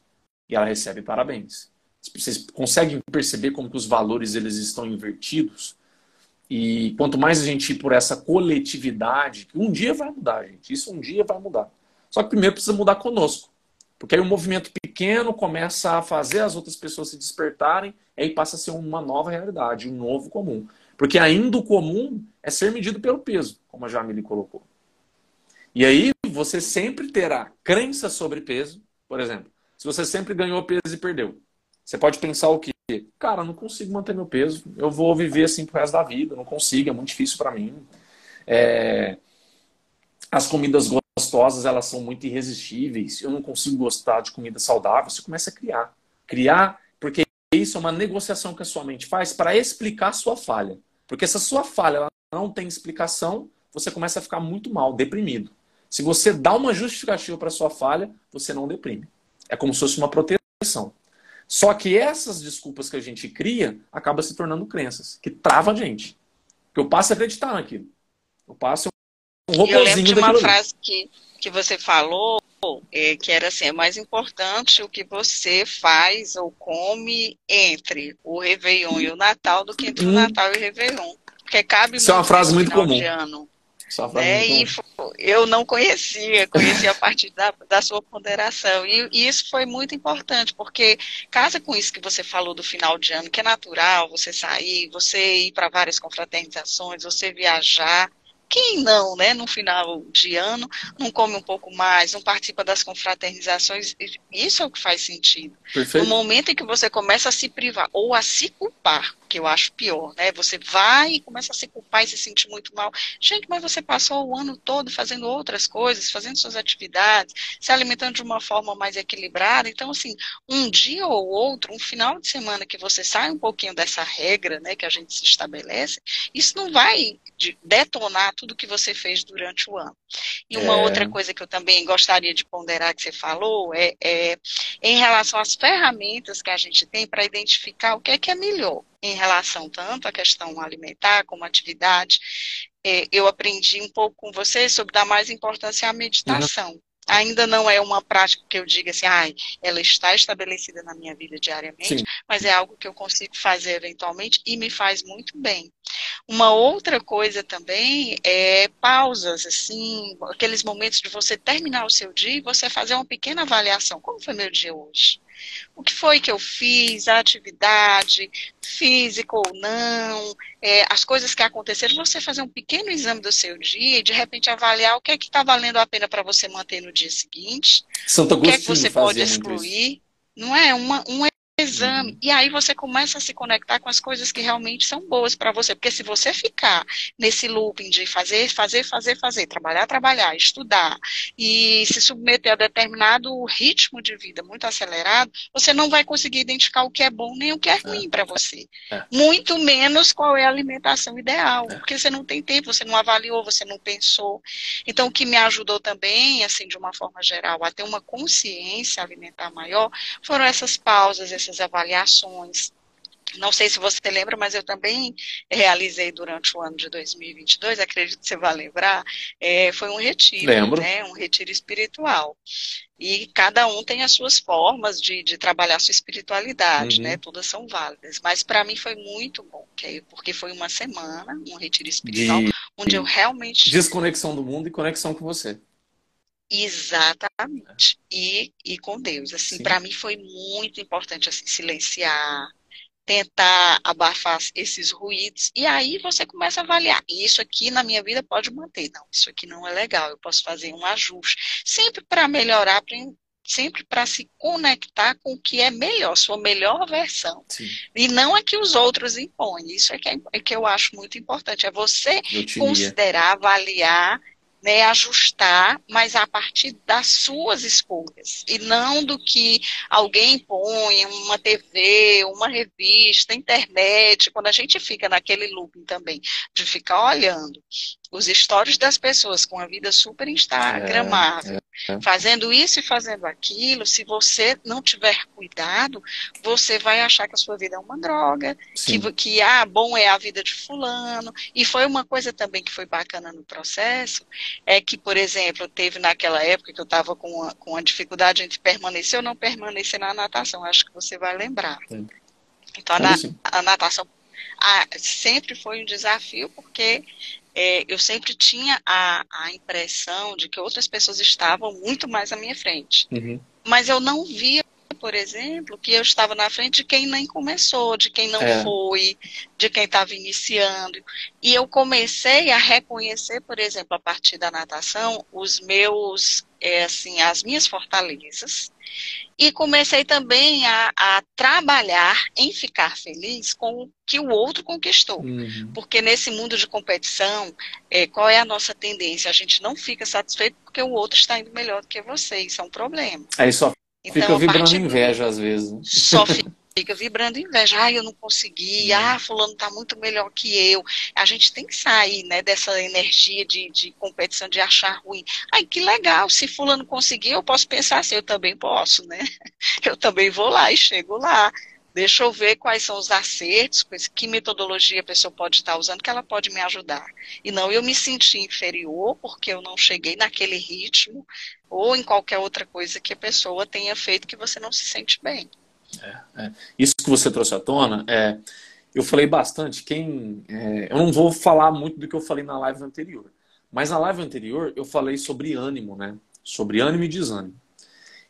e ela recebe parabéns. Vocês conseguem perceber como que os valores eles estão invertidos? E quanto mais a gente ir por essa coletividade, um dia vai mudar, gente. Isso um dia vai mudar. Só que primeiro precisa mudar conosco. Porque aí o um movimento pequeno começa a fazer as outras pessoas se despertarem, e aí passa a ser uma nova realidade, um novo comum. Porque ainda o comum é ser medido pelo peso, como a Jamile colocou. E aí você sempre terá crença sobre peso. Por exemplo, se você sempre ganhou peso e perdeu, você pode pensar o quê? Cara, não consigo manter meu peso. Eu vou viver assim pro resto da vida. Não consigo, é muito difícil para mim. É... As comidas gostosas, elas são muito irresistíveis. Eu não consigo gostar de comida saudável. Você começa a criar. Criar, porque isso é uma negociação que a sua mente faz para explicar a sua falha. Porque se a sua falha não tem explicação, você começa a ficar muito mal, deprimido. Se você dá uma justificativa para sua falha, você não deprime. É como se fosse uma proteção. Só que essas desculpas que a gente cria acabam se tornando crenças, que trava a gente. Que eu passo a acreditar naquilo. Eu passo um robozinho Eu lembro de uma frase que, que você falou, é, que era assim, é mais importante o que você faz ou come entre o Réveillon e o Natal do que entre hum. o Natal e o Réveillon. Porque cabe Isso é uma frase muito comum. Né? E eu não conhecia, conhecia a partir da, da sua ponderação. E, e, isso foi muito importante, porque casa com isso que você falou do final de ano, que é natural você sair, você ir para várias confraternizações, você viajar. Quem não, né, no final de ano, não come um pouco mais, não participa das confraternizações, isso é o que faz sentido. Perfeito. No momento em que você começa a se privar ou a se culpar que eu acho pior, né? Você vai e começa a se culpar e se sentir muito mal. Gente, mas você passou o ano todo fazendo outras coisas, fazendo suas atividades, se alimentando de uma forma mais equilibrada. Então, assim, um dia ou outro, um final de semana que você sai um pouquinho dessa regra, né, que a gente se estabelece, isso não vai detonar tudo que você fez durante o ano. E uma é... outra coisa que eu também gostaria de ponderar que você falou é, é em relação às ferramentas que a gente tem para identificar o que é que é melhor em relação tanto à questão alimentar como atividade. É, eu aprendi um pouco com você sobre dar mais importância à meditação. Uhum. Ainda não é uma prática que eu diga assim, ai, ela está estabelecida na minha vida diariamente, Sim. mas é algo que eu consigo fazer eventualmente e me faz muito bem. Uma outra coisa também é pausas, assim, aqueles momentos de você terminar o seu dia e você fazer uma pequena avaliação. Como foi meu dia hoje? O que foi que eu fiz, a atividade, física ou não, é, as coisas que aconteceram, você fazer um pequeno exame do seu dia e de repente avaliar o que é que está valendo a pena para você manter no dia seguinte, Santo o que é que você pode excluir. Não é? Uma, um exame. Uhum. E aí você começa a se conectar com as coisas que realmente são boas para você. Porque se você ficar nesse looping de fazer, fazer, fazer, fazer, trabalhar, trabalhar, estudar e se submeter a determinado ritmo de vida muito acelerado, você não vai conseguir identificar o que é bom nem o que é ruim é. para você. É. Muito menos qual é a alimentação ideal. É. Porque você não tem tempo, você não avaliou, você não pensou. Então, o que me ajudou também, assim, de uma forma geral, a ter uma consciência alimentar maior, foram essas pausas, essas essas avaliações. Não sei se você lembra, mas eu também realizei durante o ano de 2022, acredito que você vai lembrar, é, foi um retiro, Lembro. né, um retiro espiritual. E cada um tem as suas formas de, de trabalhar sua espiritualidade, uhum. né? Todas são válidas. Mas para mim foi muito bom, porque foi uma semana, um retiro espiritual, de... onde eu realmente. Desconexão do mundo e conexão com você. Exatamente. E, e com Deus. Assim, para mim foi muito importante assim, silenciar, tentar abafar esses ruídos. E aí você começa a avaliar. Isso aqui na minha vida pode manter. Não, isso aqui não é legal. Eu posso fazer um ajuste. Sempre para melhorar, sempre para se conectar com o que é melhor, sua melhor versão. Sim. E não é que os outros impõem. Isso é que, é, é que eu acho muito importante. É você considerar, avaliar né, ajustar, mas a partir das suas escolhas, e não do que alguém põe, uma TV, uma revista, internet, quando a gente fica naquele looping também, de ficar olhando os stories das pessoas com a vida super instagramável, é, é, é. fazendo isso e fazendo aquilo, se você não tiver cuidado, você vai achar que a sua vida é uma droga, que, que, ah, bom é a vida de fulano, e foi uma coisa também que foi bacana no processo, é que, por exemplo, teve naquela época que eu estava com, a, com a dificuldade entre permanecer ou não permanecer na natação, acho que você vai lembrar. Sim. Então, a, na, a natação ah, sempre foi um desafio, porque é, eu sempre tinha a, a impressão de que outras pessoas estavam muito mais à minha frente. Uhum. Mas eu não via, por exemplo, que eu estava na frente de quem nem começou, de quem não é. foi, de quem estava iniciando. E eu comecei a reconhecer, por exemplo, a partir da natação, os meus, é, assim, as minhas fortalezas e comecei também a, a, trabalhar em ficar feliz com o que o outro conquistou. Uhum. Porque nesse mundo de competição, é, qual é a nossa tendência? A gente não fica satisfeito porque o outro está indo melhor do que você. Isso é um problema. Aí só então, fica vibrando inveja às vezes. Só fica fica vibrando inveja. Ah, eu não consegui. Uhum. Ah, fulano está muito melhor que eu. A gente tem que sair, né, dessa energia de, de competição, de achar ruim. Ai, que legal. Se fulano conseguir, eu posso pensar assim, eu também posso, né? Eu também vou lá e chego lá. Deixa eu ver quais são os acertos, que metodologia a pessoa pode estar usando que ela pode me ajudar. E não eu me sentir inferior porque eu não cheguei naquele ritmo ou em qualquer outra coisa que a pessoa tenha feito que você não se sente bem. É, é. Isso que você trouxe à tona, é, eu falei bastante. Quem, é, eu não vou falar muito do que eu falei na live anterior, mas na live anterior eu falei sobre ânimo, né? Sobre ânimo e desânimo.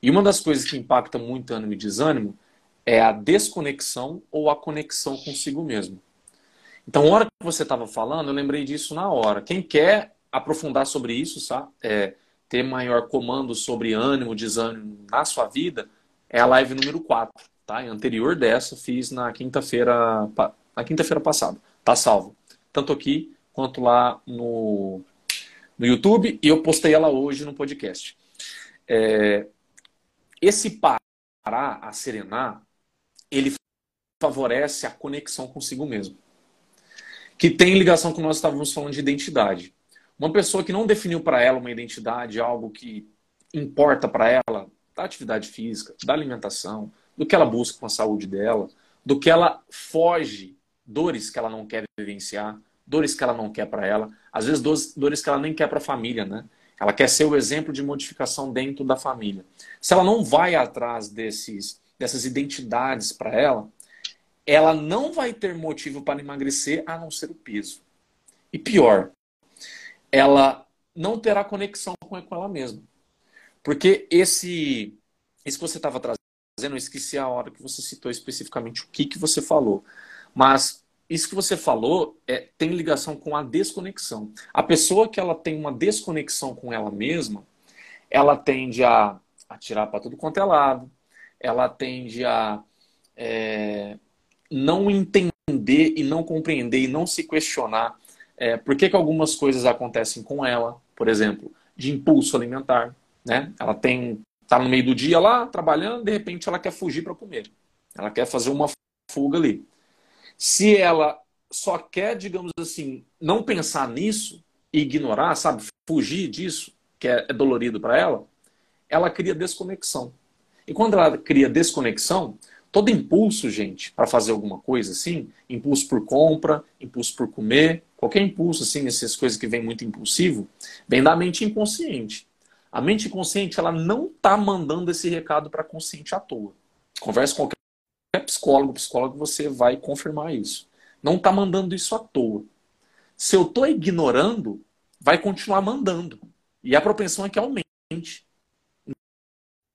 E uma das coisas que impacta muito ânimo e desânimo é a desconexão ou a conexão consigo mesmo. Então, a hora que você estava falando, eu lembrei disso na hora. Quem quer aprofundar sobre isso, sabe? É, ter maior comando sobre ânimo, desânimo na sua vida, é a live número 4, tá? É anterior dessa, fiz na quinta-feira na quinta-feira passada. Tá salvo. Tanto aqui quanto lá no, no YouTube e eu postei ela hoje no podcast. É, esse parar a serenar ele favorece a conexão consigo mesmo. Que tem ligação com nós estávamos falando de identidade. Uma pessoa que não definiu para ela uma identidade, algo que importa para ela, da atividade física, da alimentação, do que ela busca com a saúde dela, do que ela foge, dores que ela não quer vivenciar, dores que ela não quer para ela, às vezes dores que ela nem quer para a família, né? Ela quer ser o exemplo de modificação dentro da família. Se ela não vai atrás desses dessas identidades para ela, ela não vai ter motivo para emagrecer a não ser o peso. E pior, ela não terá conexão com ela mesma. Porque esse, esse que você estava trazendo, eu esqueci a hora que você citou especificamente o que, que você falou. Mas isso que você falou é, tem ligação com a desconexão. A pessoa que ela tem uma desconexão com ela mesma, ela tende a atirar para tudo quanto é lado, ela tende a é, não entender e não compreender e não se questionar é, por que, que algumas coisas acontecem com ela, por exemplo, de impulso alimentar. Né? Ela tem tá no meio do dia lá trabalhando, de repente ela quer fugir para comer. Ela quer fazer uma fuga ali. Se ela só quer, digamos assim, não pensar nisso ignorar, sabe, fugir disso, que é, é dolorido para ela, ela cria desconexão. E quando ela cria desconexão, todo impulso, gente, para fazer alguma coisa assim, impulso por compra, impulso por comer, qualquer impulso assim, essas coisas que vem muito impulsivo, vem da mente inconsciente. A mente inconsciente, ela não está mandando esse recado para consciente à toa. Converse com qualquer psicólogo, psicólogo, você vai confirmar isso. Não está mandando isso à toa. Se eu estou ignorando, vai continuar mandando. E a propensão é que aumente.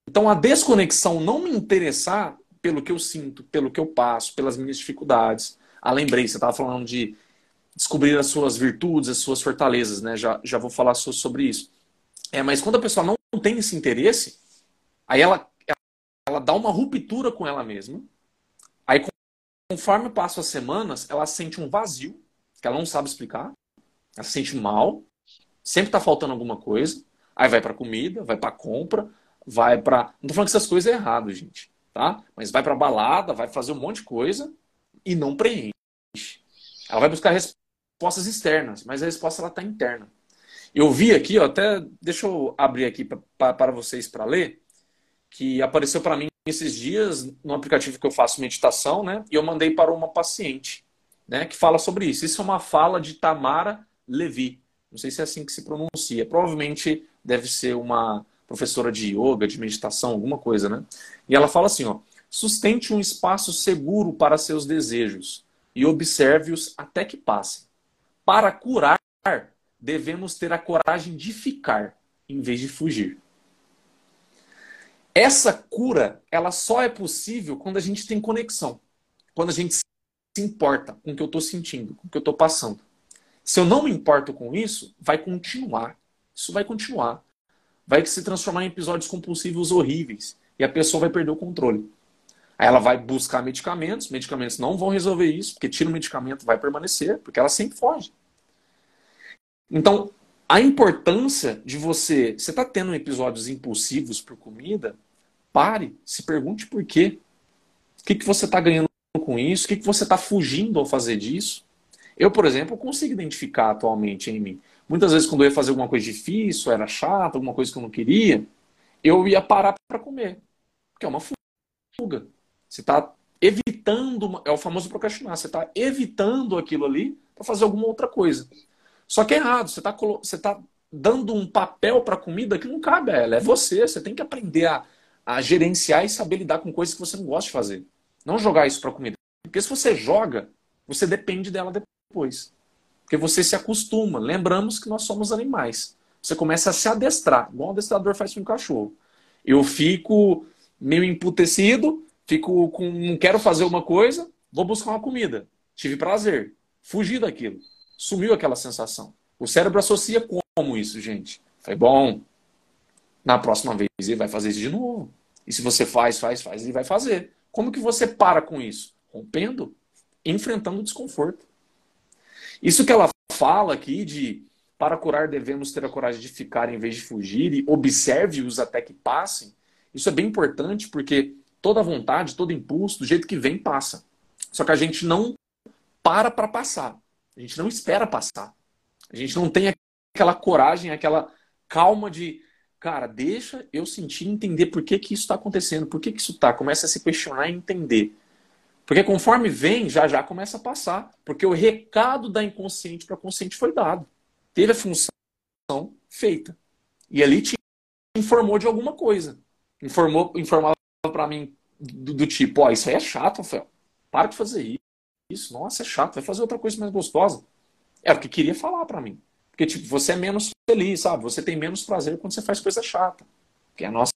Então a desconexão não me interessar pelo que eu sinto, pelo que eu passo, pelas minhas dificuldades. Ah, lembrei, você estava falando de descobrir as suas virtudes, as suas fortalezas, né? Já, já vou falar sobre isso. É, mas quando a pessoa não tem esse interesse, aí ela, ela dá uma ruptura com ela mesma. Aí, conforme passam as semanas, ela sente um vazio, que ela não sabe explicar. Ela se sente mal, sempre está faltando alguma coisa. Aí vai para comida, vai para compra, vai para. Não tô falando que essas coisas é errado, gente, tá? Mas vai para balada, vai fazer um monte de coisa e não preenche. Ela vai buscar respostas externas, mas a resposta ela tá interna. Eu vi aqui, ó, até deixa eu abrir aqui para vocês para ler, que apareceu para mim esses dias no aplicativo que eu faço meditação, né? E eu mandei para uma paciente, né, que fala sobre isso. Isso é uma fala de Tamara Levi. Não sei se é assim que se pronuncia. Provavelmente deve ser uma professora de yoga, de meditação, alguma coisa, né? E ela fala assim, ó, sustente um espaço seguro para seus desejos e observe-os até que passem. Para curar, devemos ter a coragem de ficar em vez de fugir. Essa cura, ela só é possível quando a gente tem conexão, quando a gente se importa com o que eu estou sentindo, com o que eu estou passando. Se eu não me importo com isso, vai continuar. Isso vai continuar vai se transformar em episódios compulsivos horríveis e a pessoa vai perder o controle. Aí ela vai buscar medicamentos, medicamentos não vão resolver isso, porque tira o medicamento vai permanecer, porque ela sempre foge. Então, a importância de você, você está tendo episódios impulsivos por comida, pare, se pergunte por quê. O que, que você está ganhando com isso? O que, que você está fugindo ao fazer disso? Eu, por exemplo, consigo identificar atualmente em mim. Muitas vezes, quando eu ia fazer alguma coisa difícil, era chato, alguma coisa que eu não queria, eu ia parar para comer. Que é uma fuga. Você está evitando, é o famoso procrastinar, você está evitando aquilo ali para fazer alguma outra coisa. Só que é errado, você está tá dando um papel para a comida que não cabe a ela, é você. Você tem que aprender a, a gerenciar e saber lidar com coisas que você não gosta de fazer. Não jogar isso para a comida. Porque se você joga, você depende dela depois. Porque você se acostuma. Lembramos que nós somos animais. Você começa a se adestrar, igual o adestrador faz com o cachorro. Eu fico meio emputecido, fico com. não quero fazer uma coisa, vou buscar uma comida. Tive prazer. Fugi daquilo. Sumiu aquela sensação. O cérebro associa como isso, gente? Foi bom. Na próxima vez ele vai fazer isso de novo. E se você faz, faz, faz, ele vai fazer. Como que você para com isso? Rompendo, enfrentando o desconforto. Isso que ela fala aqui de para curar devemos ter a coragem de ficar em vez de fugir e observe-os até que passem. Isso é bem importante porque toda vontade, todo impulso, do jeito que vem, passa. Só que a gente não para para passar. A gente não espera passar. A gente não tem aquela coragem, aquela calma de, cara, deixa eu sentir entender por que, que isso está acontecendo, por que, que isso está. Começa a se questionar e entender. Porque conforme vem, já já começa a passar. Porque o recado da inconsciente para consciente foi dado. Teve a função feita. E ali te informou de alguma coisa. Informou, informava para mim do, do, tipo, ó, isso aí é chato, Rafael. Para de fazer isso. Nossa, é chato. Vai fazer outra coisa mais gostosa. Era o que queria falar para mim. Porque, tipo, você é menos feliz, sabe? Você tem menos prazer quando você faz coisa chata. Porque a nossa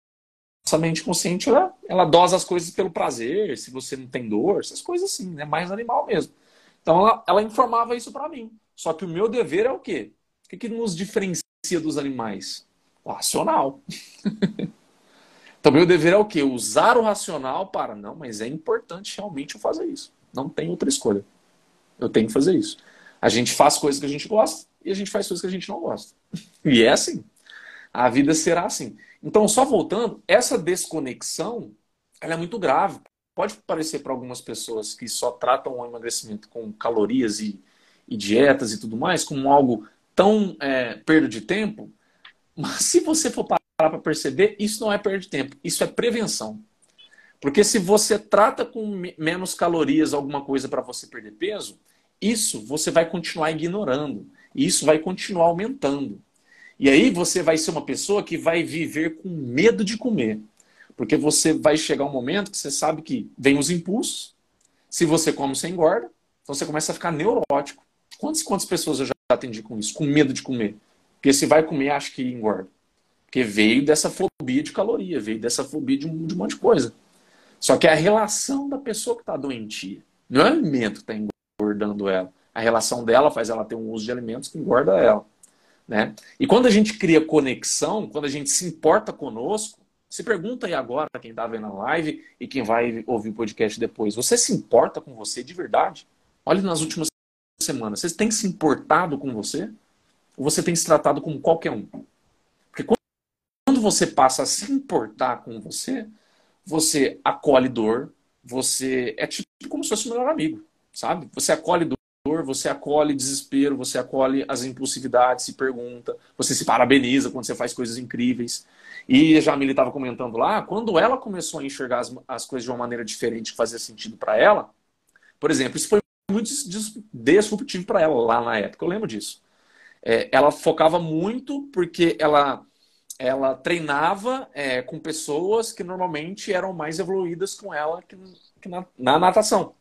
nossa mente consciente, ela, ela dosa as coisas pelo prazer, se você não tem dor, essas coisas assim, né? Mais animal mesmo. Então ela, ela informava isso para mim. Só que o meu dever é o quê? O que, que nos diferencia dos animais? O racional. então meu dever é o quê? Usar o racional para, não, mas é importante realmente eu fazer isso. Não tem outra escolha. Eu tenho que fazer isso. A gente faz coisas que a gente gosta e a gente faz coisas que a gente não gosta. E é assim. A vida será assim. Então, só voltando, essa desconexão ela é muito grave. Pode parecer para algumas pessoas que só tratam o emagrecimento com calorias e, e dietas e tudo mais como algo tão é, perda de tempo, mas se você for parar para perceber, isso não é perda de tempo, isso é prevenção. Porque se você trata com menos calorias alguma coisa para você perder peso, isso você vai continuar ignorando. E isso vai continuar aumentando. E aí você vai ser uma pessoa que vai viver com medo de comer. Porque você vai chegar um momento que você sabe que vem os impulsos. Se você come, você engorda. Então você começa a ficar neurótico. Quantas, quantas pessoas eu já atendi com isso? Com medo de comer. Porque se vai comer, acha que engorda. Porque veio dessa fobia de caloria, veio dessa fobia de um, de um monte de coisa. Só que é a relação da pessoa que está doentia. Não é o alimento que está engordando ela. A relação dela faz ela ter um uso de alimentos que engorda ela. Né? E quando a gente cria conexão, quando a gente se importa conosco, se pergunta aí agora, quem está vendo a live e quem vai ouvir o podcast depois, você se importa com você de verdade? Olhe nas últimas semanas, você tem se importado com você? Ou você tem se tratado como qualquer um? Porque quando você passa a se importar com você, você acolhe dor, você é tipo como se fosse o melhor amigo, sabe? Você acolhe dor você acolhe desespero, você acolhe as impulsividades, se pergunta, você se parabeniza quando você faz coisas incríveis. E a Jamile estava comentando lá, quando ela começou a enxergar as, as coisas de uma maneira diferente que fazia sentido para ela, por exemplo, isso foi muito disruptivo para ela lá na época, eu lembro disso. É, ela focava muito porque ela, ela treinava é, com pessoas que normalmente eram mais evoluídas com ela que, que na, na natação.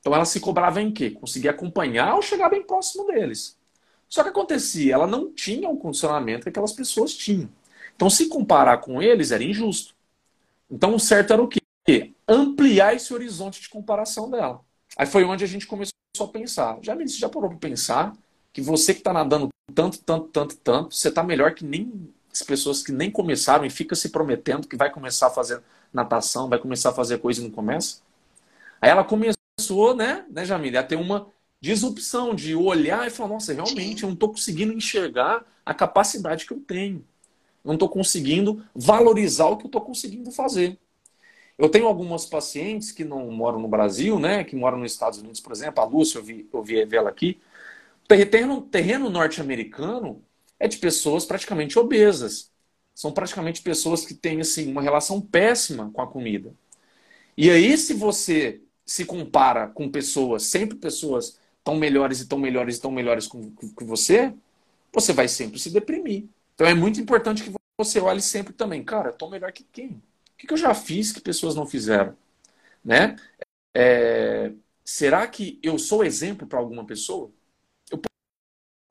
Então ela se cobrava em quê? Conseguir acompanhar ou chegar bem próximo deles. Só que acontecia, ela não tinha o condicionamento que aquelas pessoas tinham. Então se comparar com eles era injusto. Então o certo era o quê? Ampliar esse horizonte de comparação dela. Aí foi onde a gente começou a pensar. Já, você já parou para pensar que você que está nadando tanto, tanto, tanto, tanto, você está melhor que nem as pessoas que nem começaram e fica se prometendo que vai começar a fazer natação, vai começar a fazer coisa e não começa? Aí ela começou né, né, Jamília, a ter uma disrupção de olhar e falar, nossa, realmente eu não estou conseguindo enxergar a capacidade que eu tenho. Eu não estou conseguindo valorizar o que eu estou conseguindo fazer. Eu tenho algumas pacientes que não moram no Brasil, né? Que moram nos Estados Unidos, por exemplo. A Lúcia, eu vi, eu vi ela aqui. Terreno, terreno norte-americano é de pessoas praticamente obesas. São praticamente pessoas que têm assim, uma relação péssima com a comida. E aí, se você se compara com pessoas, sempre pessoas tão melhores e tão melhores e tão melhores que você, você vai sempre se deprimir. Então é muito importante que você olhe sempre também, cara, eu tô melhor que quem? O que, eu já fiz que pessoas não fizeram? Né? É, será que eu sou exemplo para alguma pessoa?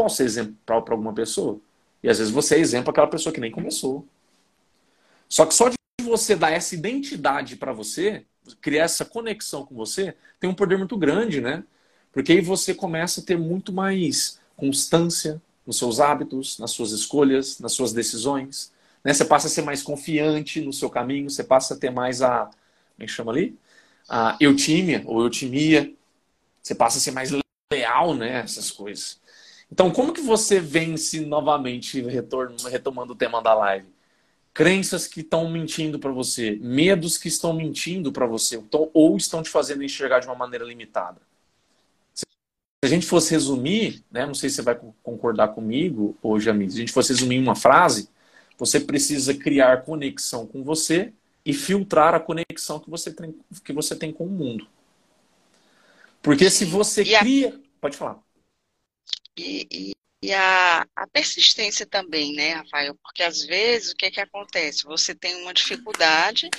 Posso ser exemplo para alguma pessoa? E às vezes você é exemplo para aquela pessoa que nem começou. Só que só de você dar essa identidade para você, criar essa conexão com você, tem um poder muito grande, né? Porque aí você começa a ter muito mais constância nos seus hábitos, nas suas escolhas, nas suas decisões. Né? Você passa a ser mais confiante no seu caminho, você passa a ter mais a. Como é que chama ali? A eutímia ou eutimia. Você passa a ser mais leal, né? Essas coisas. Então, como que você vence novamente, retorno, retomando o tema da live? Crenças que estão mentindo para você, medos que estão mentindo para você, ou estão te fazendo enxergar de uma maneira limitada. Se a gente fosse resumir, né, não sei se você vai concordar comigo hoje, amigo, se a gente fosse resumir em uma frase, você precisa criar conexão com você e filtrar a conexão que você tem, que você tem com o mundo. Porque se você cria. Pode falar. E, e, e a, a, persistência também, né, Rafael? Porque às vezes o que, é que acontece? Você tem uma dificuldade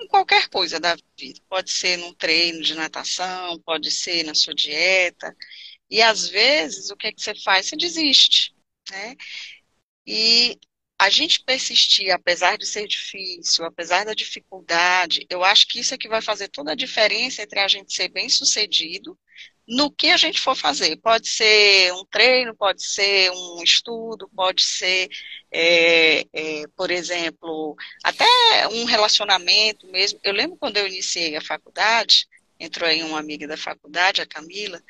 em qualquer coisa da vida. Pode ser num treino de natação, pode ser na sua dieta. E às vezes o que, é que você faz? Você desiste. Né? E a gente persistir, apesar de ser difícil, apesar da dificuldade, eu acho que isso é que vai fazer toda a diferença entre a gente ser bem sucedido no que a gente for fazer. Pode ser um treino, pode ser um estudo, pode ser, é, é, por exemplo, até um relacionamento mesmo. Eu lembro quando eu iniciei a faculdade, entrou aí uma amiga da faculdade, a Camila,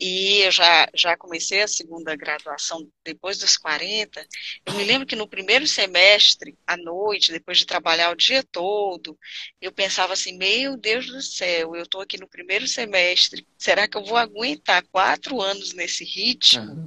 e eu já, já comecei a segunda graduação depois dos 40. Eu me lembro que no primeiro semestre, à noite, depois de trabalhar o dia todo, eu pensava assim: meu Deus do céu, eu estou aqui no primeiro semestre, será que eu vou aguentar quatro anos nesse ritmo? Uhum.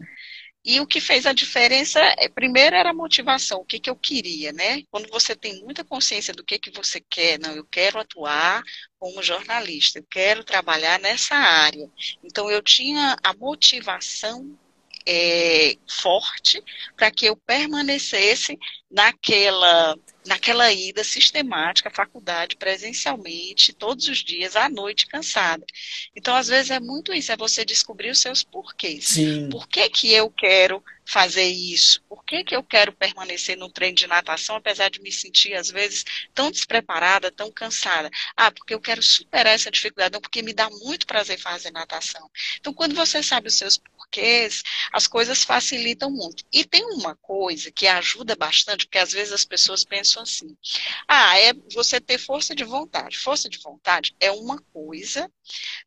E o que fez a diferença, é, primeiro, era a motivação, o que, que eu queria, né? Quando você tem muita consciência do que, que você quer, não, eu quero atuar como jornalista, eu quero trabalhar nessa área. Então, eu tinha a motivação é, forte para que eu permanecesse naquela naquela ida sistemática à faculdade presencialmente todos os dias à noite cansada. Então às vezes é muito isso, é você descobrir os seus porquês. Sim. Por que que eu quero fazer isso? Por que, que eu quero permanecer no treino de natação, apesar de me sentir, às vezes, tão despreparada, tão cansada? Ah, porque eu quero superar essa dificuldade, não, porque me dá muito prazer fazer natação. Então, quando você sabe os seus porquês, as coisas facilitam muito. E tem uma coisa que ajuda bastante, porque às vezes as pessoas pensam assim: ah, é você ter força de vontade. Força de vontade é uma coisa,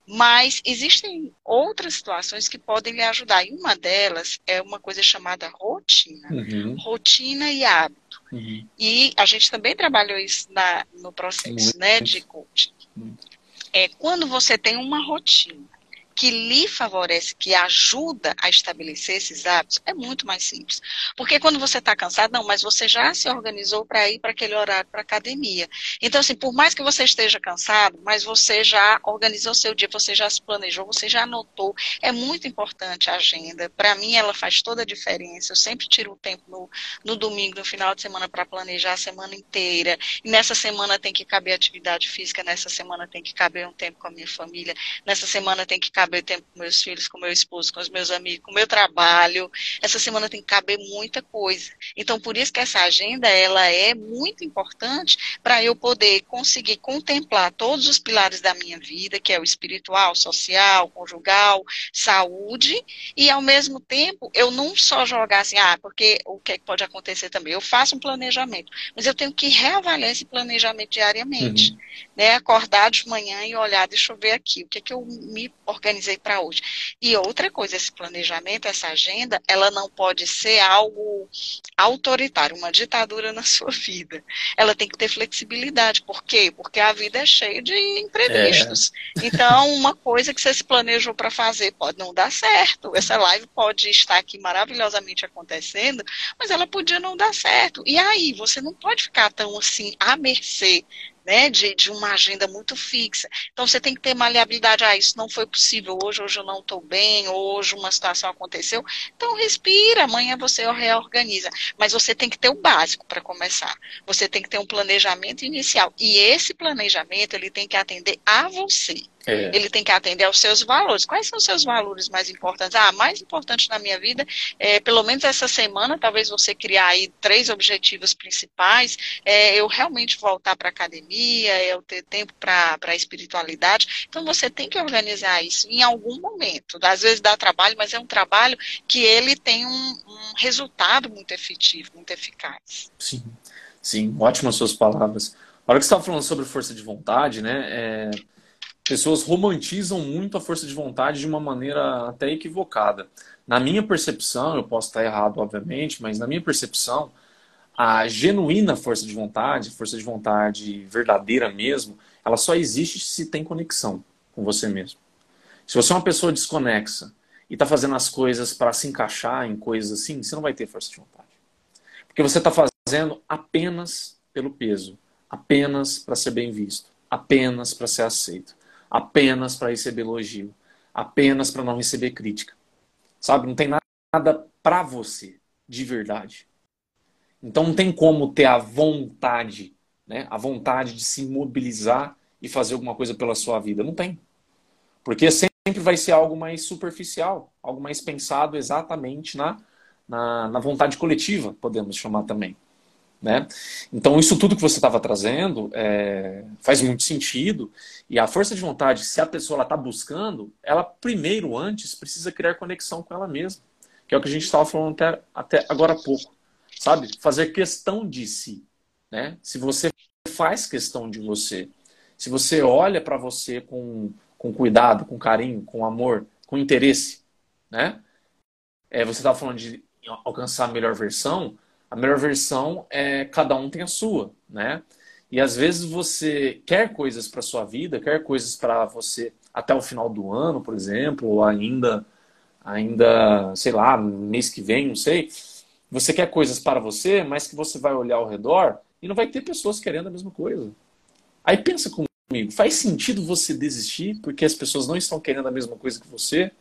mas existem outras situações que podem lhe ajudar. E uma delas é uma coisa chamada rotina. Uhum. Rotina e hábito. Uhum. E a gente também trabalhou isso na, no processo Muito. né, de coaching. É, quando você tem uma rotina que lhe favorece, que ajuda a estabelecer esses hábitos, é muito mais simples. Porque quando você está cansado, não, mas você já se organizou para ir para aquele horário para academia. Então, assim, por mais que você esteja cansado, mas você já organizou seu dia, você já se planejou, você já anotou. É muito importante a agenda. Para mim, ela faz toda a diferença. Eu sempre tiro o tempo no, no domingo, no final de semana, para planejar a semana inteira. E nessa semana tem que caber atividade física, nessa semana tem que caber um tempo com a minha família, nessa semana tem que caber caber tempo com meus filhos, com meu esposo, com os meus amigos, com o meu trabalho. Essa semana tem que caber muita coisa. Então, por isso que essa agenda, ela é muito importante para eu poder conseguir contemplar todos os pilares da minha vida, que é o espiritual, social, conjugal, saúde, e ao mesmo tempo, eu não só jogar assim, ah, porque o que, é que pode acontecer também? Eu faço um planejamento, mas eu tenho que reavaliar esse planejamento diariamente. Uhum. Né? Acordar de manhã e olhar, deixa eu ver aqui, o que é que eu me organizo organizei para hoje. E outra coisa, esse planejamento, essa agenda, ela não pode ser algo autoritário, uma ditadura na sua vida. Ela tem que ter flexibilidade. Por quê? Porque a vida é cheia de imprevistos. É. Então, uma coisa que você se planejou para fazer pode não dar certo. Essa live pode estar aqui maravilhosamente acontecendo, mas ela podia não dar certo. E aí, você não pode ficar tão assim à mercê né, de, de uma agenda muito fixa. Então você tem que ter maleabilidade. Ah, isso não foi possível hoje, hoje eu não estou bem, hoje uma situação aconteceu. Então respira, amanhã você reorganiza. Mas você tem que ter o básico para começar. Você tem que ter um planejamento inicial. E esse planejamento ele tem que atender a você. É. Ele tem que atender aos seus valores. Quais são os seus valores mais importantes? Ah, mais importante na minha vida, é, pelo menos essa semana, talvez você criar aí três objetivos principais. É, eu realmente voltar para a academia, eu ter tempo para a espiritualidade. Então você tem que organizar isso em algum momento. Às vezes dá trabalho, mas é um trabalho que ele tem um, um resultado muito efetivo, muito eficaz. Sim, sim, ótimas suas palavras. A hora que você estava falando sobre força de vontade, né? É pessoas romantizam muito a força de vontade de uma maneira até equivocada. Na minha percepção, eu posso estar errado, obviamente, mas na minha percepção, a genuína força de vontade, força de vontade verdadeira mesmo, ela só existe se tem conexão com você mesmo. Se você é uma pessoa desconexa e está fazendo as coisas para se encaixar em coisas assim, você não vai ter força de vontade. Porque você está fazendo apenas pelo peso, apenas para ser bem visto, apenas para ser aceito apenas para receber elogio, apenas para não receber crítica. Sabe? Não tem nada para você, de verdade. Então não tem como ter a vontade, né? A vontade de se mobilizar e fazer alguma coisa pela sua vida. Não tem. Porque sempre vai ser algo mais superficial, algo mais pensado exatamente na, na, na vontade coletiva, podemos chamar também. Né? Então, isso tudo que você estava trazendo é, faz muito sentido. E a força de vontade, se a pessoa está buscando, ela primeiro, antes, precisa criar conexão com ela mesma. Que é o que a gente estava falando até, até agora há pouco. Sabe? Fazer questão de si. Né? Se você faz questão de você, se você olha para você com, com cuidado, com carinho, com amor, com interesse, né? É, você estava falando de alcançar a melhor versão a melhor versão é cada um tem a sua, né? E às vezes você quer coisas para sua vida, quer coisas para você até o final do ano, por exemplo, ou ainda ainda, sei lá, mês que vem, não sei. Você quer coisas para você, mas que você vai olhar ao redor e não vai ter pessoas querendo a mesma coisa. Aí pensa comigo, faz sentido você desistir porque as pessoas não estão querendo a mesma coisa que você?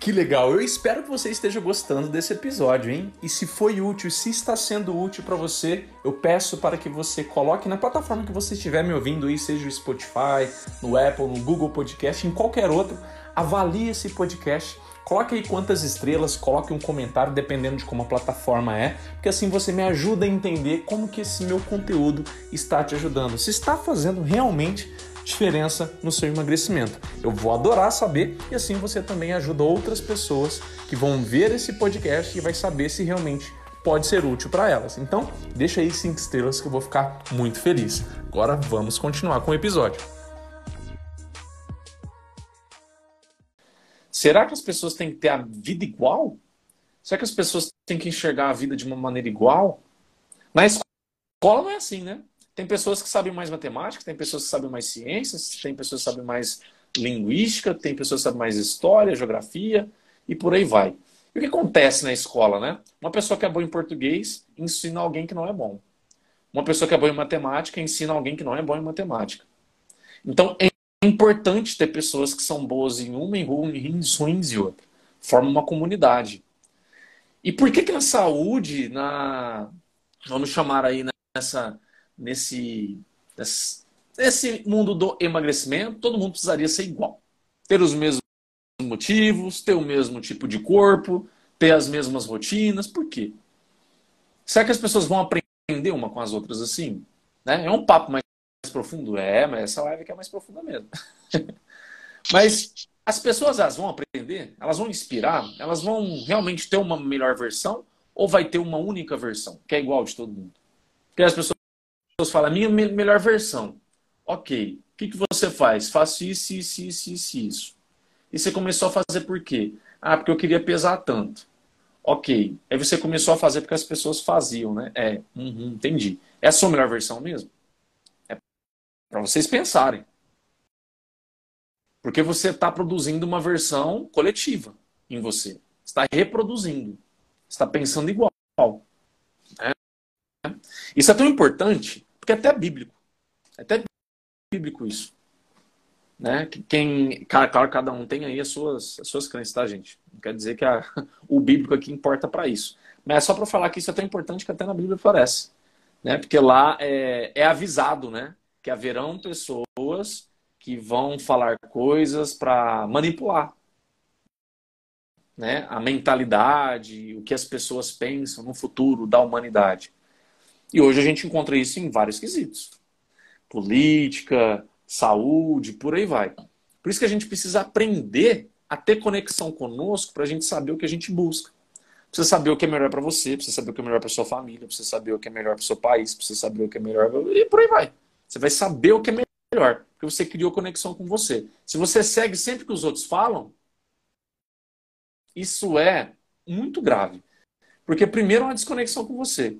Que legal! Eu espero que você esteja gostando desse episódio, hein? E se foi útil, se está sendo útil para você, eu peço para que você coloque na plataforma que você estiver me ouvindo aí, seja o Spotify, no Apple, no Google Podcast, em qualquer outro, avalie esse podcast. Coloque aí quantas estrelas, coloque um comentário dependendo de como a plataforma é, porque assim você me ajuda a entender como que esse meu conteúdo está te ajudando. Se está fazendo realmente diferença no seu emagrecimento. Eu vou adorar saber e assim você também ajuda outras pessoas que vão ver esse podcast e vai saber se realmente pode ser útil para elas. Então, deixa aí cinco estrelas que eu vou ficar muito feliz. Agora vamos continuar com o episódio. Será que as pessoas têm que ter a vida igual? Será que as pessoas têm que enxergar a vida de uma maneira igual? Na escola não é assim, né? Tem pessoas que sabem mais matemática, tem pessoas que sabem mais ciências, tem pessoas que sabem mais linguística, tem pessoas que sabem mais história, geografia e por aí vai. E o que acontece na escola, né? Uma pessoa que é boa em português ensina alguém que não é bom. Uma pessoa que é boa em matemática ensina alguém que não é bom em matemática. Então é importante ter pessoas que são boas em uma e ruins, ruins em outra. Forma uma comunidade. E por que que na saúde, na vamos chamar aí nessa nesse, nesse mundo do emagrecimento, todo mundo precisaria ser igual. Ter os mesmos motivos, ter o mesmo tipo de corpo, ter as mesmas rotinas. Por quê? Será que as pessoas vão aprender uma com as outras assim? Né? É um papo mais profundo? É, mas essa live aqui é mais profunda mesmo. mas as pessoas elas vão aprender, elas vão inspirar, elas vão realmente ter uma melhor versão ou vai ter uma única versão, que é igual de todo mundo? Porque as pessoas pessoas falam, a minha melhor versão. Ok. O que, que você faz? Faço isso, isso, isso, isso, isso. E você começou a fazer por quê? Ah, porque eu queria pesar tanto. Ok. Aí você começou a fazer porque as pessoas faziam, né? É, uhum, entendi. É a sua melhor versão mesmo? É para vocês pensarem. Porque você está produzindo uma versão coletiva em você. Está reproduzindo. Está pensando igual. Né? Isso é tão importante, porque é até bíblico. É até bíblico isso. Né? Quem, claro, cada um tem aí as suas, as suas crenças, tá, gente? Não quer dizer que a, o bíblico aqui importa para isso. Mas é só para falar que isso é tão importante que até na Bíblia aparece. Né? Porque lá é, é avisado né? que haverão pessoas que vão falar coisas para manipular né? a mentalidade, o que as pessoas pensam no futuro da humanidade. E hoje a gente encontra isso em vários quesitos: política, saúde, por aí vai. Por isso que a gente precisa aprender a ter conexão conosco para a gente saber o que a gente busca. Precisa saber o que é melhor para você, precisa saber o que é melhor para sua família, precisa saber o que é melhor para o seu país, precisa saber o que é melhor e por aí vai. Você vai saber o que é melhor, porque você criou conexão com você. Se você segue sempre que os outros falam, isso é muito grave. Porque primeiro é uma desconexão com você.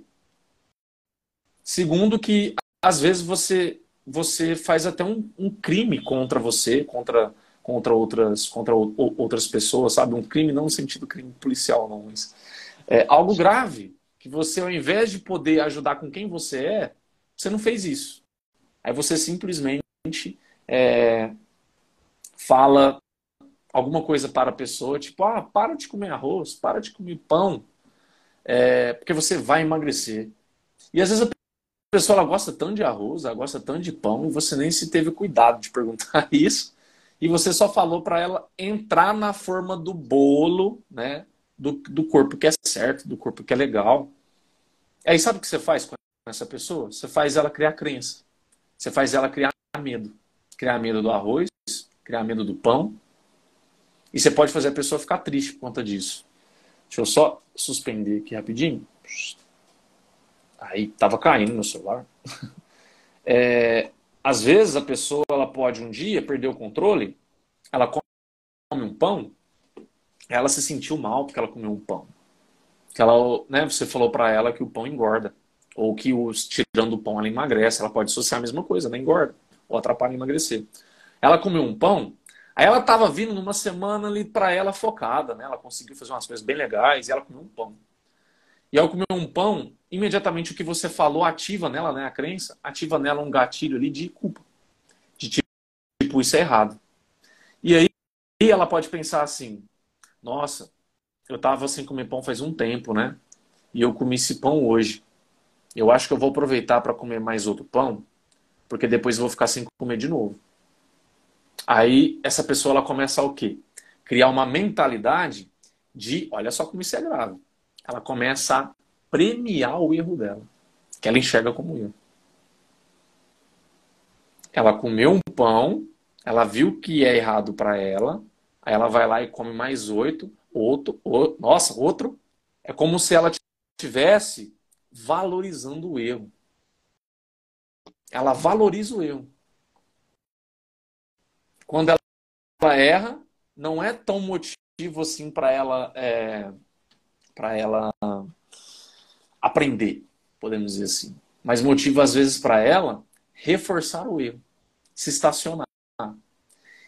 Segundo que às vezes você você faz até um, um crime contra você, contra contra outras contra outras pessoas, sabe? Um crime não no sentido crime policial, não, mas é algo grave que você ao invés de poder ajudar com quem você é, você não fez isso. Aí você simplesmente é, fala alguma coisa para a pessoa, tipo, ah, para de comer arroz, para de comer pão, é, porque você vai emagrecer. E às vezes a pessoa ela gosta tanto de arroz, ela gosta tanto de pão, e você nem se teve cuidado de perguntar isso, e você só falou para ela entrar na forma do bolo, né, do, do corpo que é certo, do corpo que é legal. Aí sabe o que você faz com essa pessoa? Você faz ela criar crença. Você faz ela criar medo. Criar medo do arroz, criar medo do pão. E você pode fazer a pessoa ficar triste por conta disso. Deixa eu só suspender aqui rapidinho. Aí tava caindo meu celular. É, às vezes a pessoa ela pode um dia perder o controle, ela come um pão, ela se sentiu mal porque ela comeu um pão. Que ela, né, você falou para ela que o pão engorda ou que os tirando o pão ela emagrece, ela pode associar a mesma coisa, né? Engorda ou atrapalha emagrecer. Ela comeu um pão, aí ela estava vindo numa semana ali para ela focada, né? Ela conseguiu fazer umas coisas bem legais e ela comeu um pão. E ao comer um pão, imediatamente o que você falou ativa nela, né, a crença, ativa nela um gatilho ali de culpa. De tipo, isso é errado. E aí ela pode pensar assim: nossa, eu estava sem comer pão faz um tempo, né? E eu comi esse pão hoje. Eu acho que eu vou aproveitar para comer mais outro pão, porque depois eu vou ficar sem comer de novo. Aí essa pessoa ela começa a o quê? Criar uma mentalidade de, olha só como isso é grave. Ela começa a premiar o erro dela, que ela enxerga como erro. Ela comeu um pão, ela viu que é errado para ela, aí ela vai lá e come mais oito, outro, outro, nossa, outro. É como se ela tivesse valorizando o erro. Ela valoriza o erro. Quando ela erra, não é tão motivo assim para ela é, para ela aprender, podemos dizer assim. Mas motivo às vezes para ela reforçar o erro, se estacionar.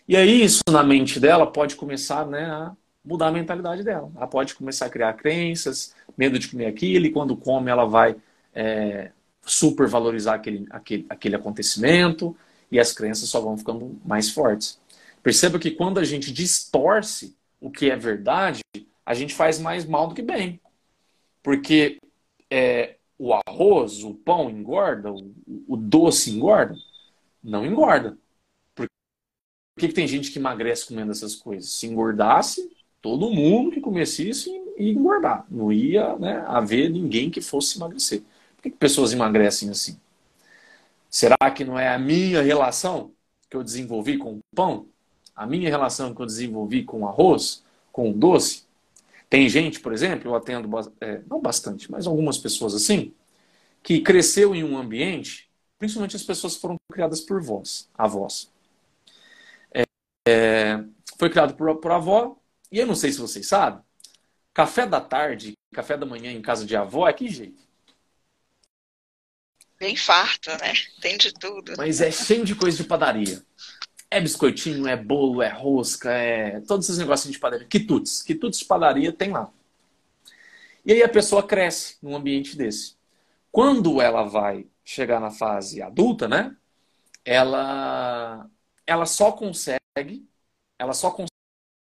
E aí isso na mente dela pode começar, né, a mudar a mentalidade dela. Ela pode começar a criar crenças, medo de comer aquilo, e quando come ela vai é, supervalorizar aquele, aquele, aquele acontecimento, e as crenças só vão ficando mais fortes. Perceba que quando a gente distorce o que é verdade, a gente faz mais mal do que bem. Porque é, o arroz, o pão engorda, o, o doce engorda? Não engorda. Por que, que tem gente que emagrece comendo essas coisas? Se engordasse, todo mundo que comesse isso ia engordar. Não ia né, haver ninguém que fosse emagrecer. Por que, que pessoas emagrecem assim? Será que não é a minha relação que eu desenvolvi com o pão? A minha relação que eu desenvolvi com o arroz? Com o doce? Tem gente, por exemplo, eu atendo, é, não bastante, mas algumas pessoas assim, que cresceu em um ambiente, principalmente as pessoas que foram criadas por vós, avós. É, é, foi criado por, por avó. E eu não sei se vocês sabem, café da tarde, café da manhã em casa de avó é que jeito. Bem farto, né? Tem de tudo. Mas é cheio de coisa de padaria. É biscoitinho, é bolo, é rosca, é todos esses negocinhos de padaria. Quitutes. Quitutes de padaria tem lá. E aí a pessoa cresce num ambiente desse. Quando ela vai chegar na fase adulta, né? Ela, ela só consegue, ela só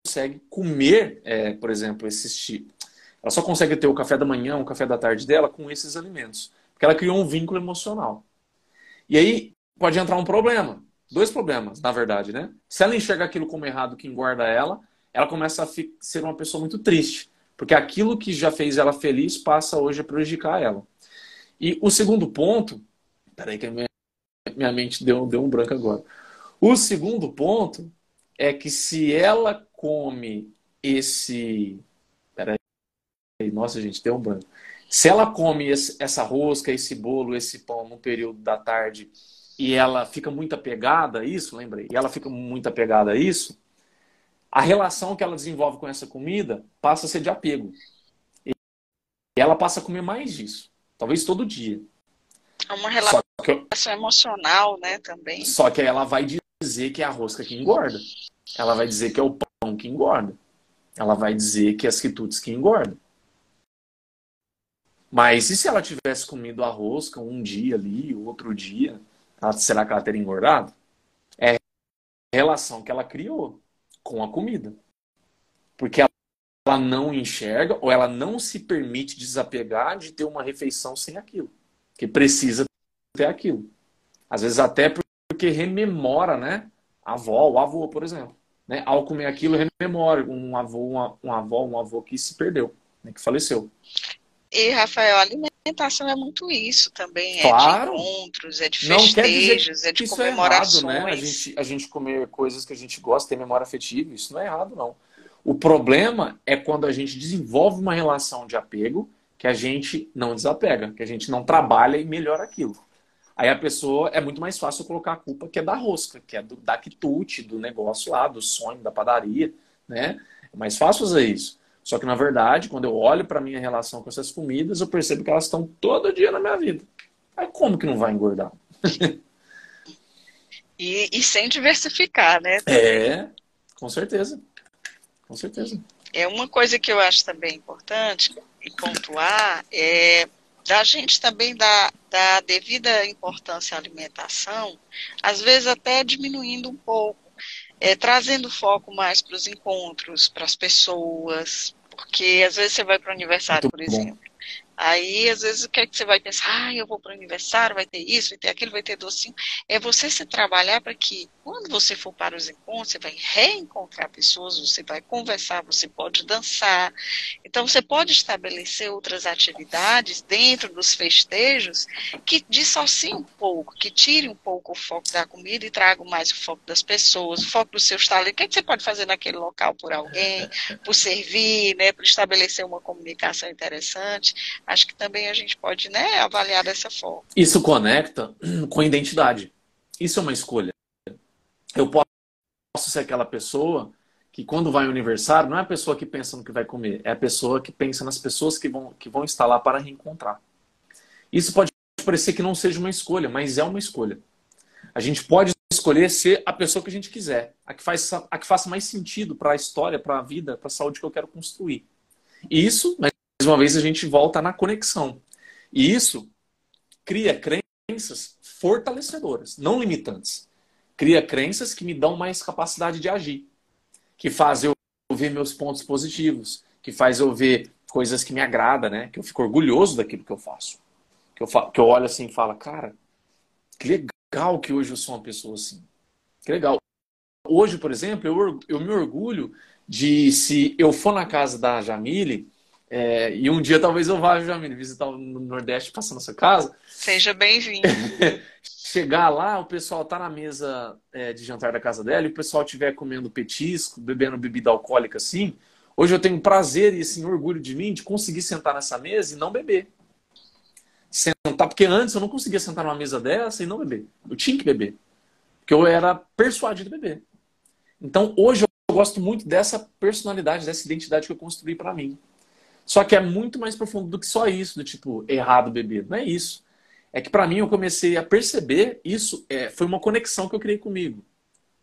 consegue comer, é, por exemplo, esses tipos. Ela só consegue ter o café da manhã, o café da tarde dela com esses alimentos. Porque ela criou um vínculo emocional. E aí pode entrar um problema. Dois problemas, na verdade, né? Se ela enxerga aquilo como errado que engorda ela, ela começa a ser uma pessoa muito triste. Porque aquilo que já fez ela feliz passa hoje a prejudicar ela. E o segundo ponto. Peraí, que a minha, minha mente deu, deu um branco agora. O segundo ponto é que se ela come esse. Peraí, nossa, gente, deu um branco. Se ela come esse, essa rosca, esse bolo, esse pão no período da tarde e ela fica muito apegada a isso, lembrei, e ela fica muito apegada a isso, a relação que ela desenvolve com essa comida passa a ser de apego. E ela passa a comer mais disso, talvez todo dia. É uma relação eu... emocional, né, também. Só que ela vai dizer que é a rosca que engorda. Ela vai dizer que é o pão que engorda. Ela vai dizer que é as quitutes que engordam. Mas e se ela tivesse comido a rosca um dia ali, outro dia, será que ela teria engordado? É a relação que ela criou com a comida. Porque ela não enxerga ou ela não se permite desapegar de ter uma refeição sem aquilo. Que precisa ter aquilo. Às vezes até porque rememora, né? A avó, o avô, por exemplo. Né? Ao comer aquilo, rememora um avô, uma, um avó, um avô que se perdeu, né? que faleceu. E, Rafael, a alimentação é muito isso também. Claro. É de encontros, é de festejos, é de comemorações. É errado, né? a, gente, a gente comer coisas que a gente gosta, ter memória afetiva, isso não é errado, não. O problema é quando a gente desenvolve uma relação de apego que a gente não desapega, que a gente não trabalha e melhora aquilo. Aí a pessoa é muito mais fácil colocar a culpa que é da rosca, que é do, da quitute, do negócio lá, do sonho, da padaria, né? É mais fácil fazer isso. Só que, na verdade, quando eu olho para a minha relação com essas comidas, eu percebo que elas estão todo dia na minha vida. Aí como que não vai engordar? e, e, sem diversificar, né? É, com certeza. Com certeza. É uma coisa que eu acho também importante e pontuar é da gente também dar, dar devida importância à alimentação, às vezes até diminuindo um pouco é, trazendo foco mais para os encontros, para as pessoas, porque às vezes você vai para o aniversário, Muito por bom. exemplo, Aí, às vezes, o que é que você vai pensar? Ah, eu vou para o aniversário, vai ter isso, vai ter aquilo, vai ter docinho. É você se trabalhar para que, quando você for para os encontros, você vai reencontrar pessoas, você vai conversar, você pode dançar. Então, você pode estabelecer outras atividades dentro dos festejos que dissociem um pouco, que tire um pouco o foco da comida e tragam mais o foco das pessoas, o foco dos seus talentos. O que, é que você pode fazer naquele local por alguém, por servir, né, por estabelecer uma comunicação interessante acho que também a gente pode né, avaliar dessa forma. Isso conecta com a identidade. Isso é uma escolha. Eu posso ser aquela pessoa que quando vai ao aniversário, não é a pessoa que pensa no que vai comer, é a pessoa que pensa nas pessoas que vão, que vão estar lá para reencontrar. Isso pode parecer que não seja uma escolha, mas é uma escolha. A gente pode escolher ser a pessoa que a gente quiser, a que, faz, a que faça mais sentido para a história, para a vida, para a saúde que eu quero construir. Isso, mais uma vez a gente volta na conexão. E isso cria crenças fortalecedoras, não limitantes. Cria crenças que me dão mais capacidade de agir, que faz eu ver meus pontos positivos, que faz eu ver coisas que me agradam, né? Que eu fico orgulhoso daquilo que eu faço. Que eu, que eu olho assim e falo, cara, que legal que hoje eu sou uma pessoa assim. Que legal. Hoje, por exemplo, eu, eu me orgulho de se eu for na casa da Jamile é, e um dia talvez eu vá, Jamile, visitar o Nordeste, passar na sua casa. Seja bem-vindo. Chegar lá, o pessoal tá na mesa é, de jantar da casa dela e o pessoal estiver comendo petisco, bebendo bebida alcoólica assim. Hoje eu tenho prazer e assim, orgulho de mim de conseguir sentar nessa mesa e não beber. Sentar, porque antes eu não conseguia sentar numa mesa dessa e não beber. Eu tinha que beber. Porque eu era persuadido a beber. Então hoje eu gosto muito dessa personalidade, dessa identidade que eu construí para mim. Só que é muito mais profundo do que só isso, do tipo, errado beber. Não é isso. É que para mim eu comecei a perceber isso, é, foi uma conexão que eu criei comigo.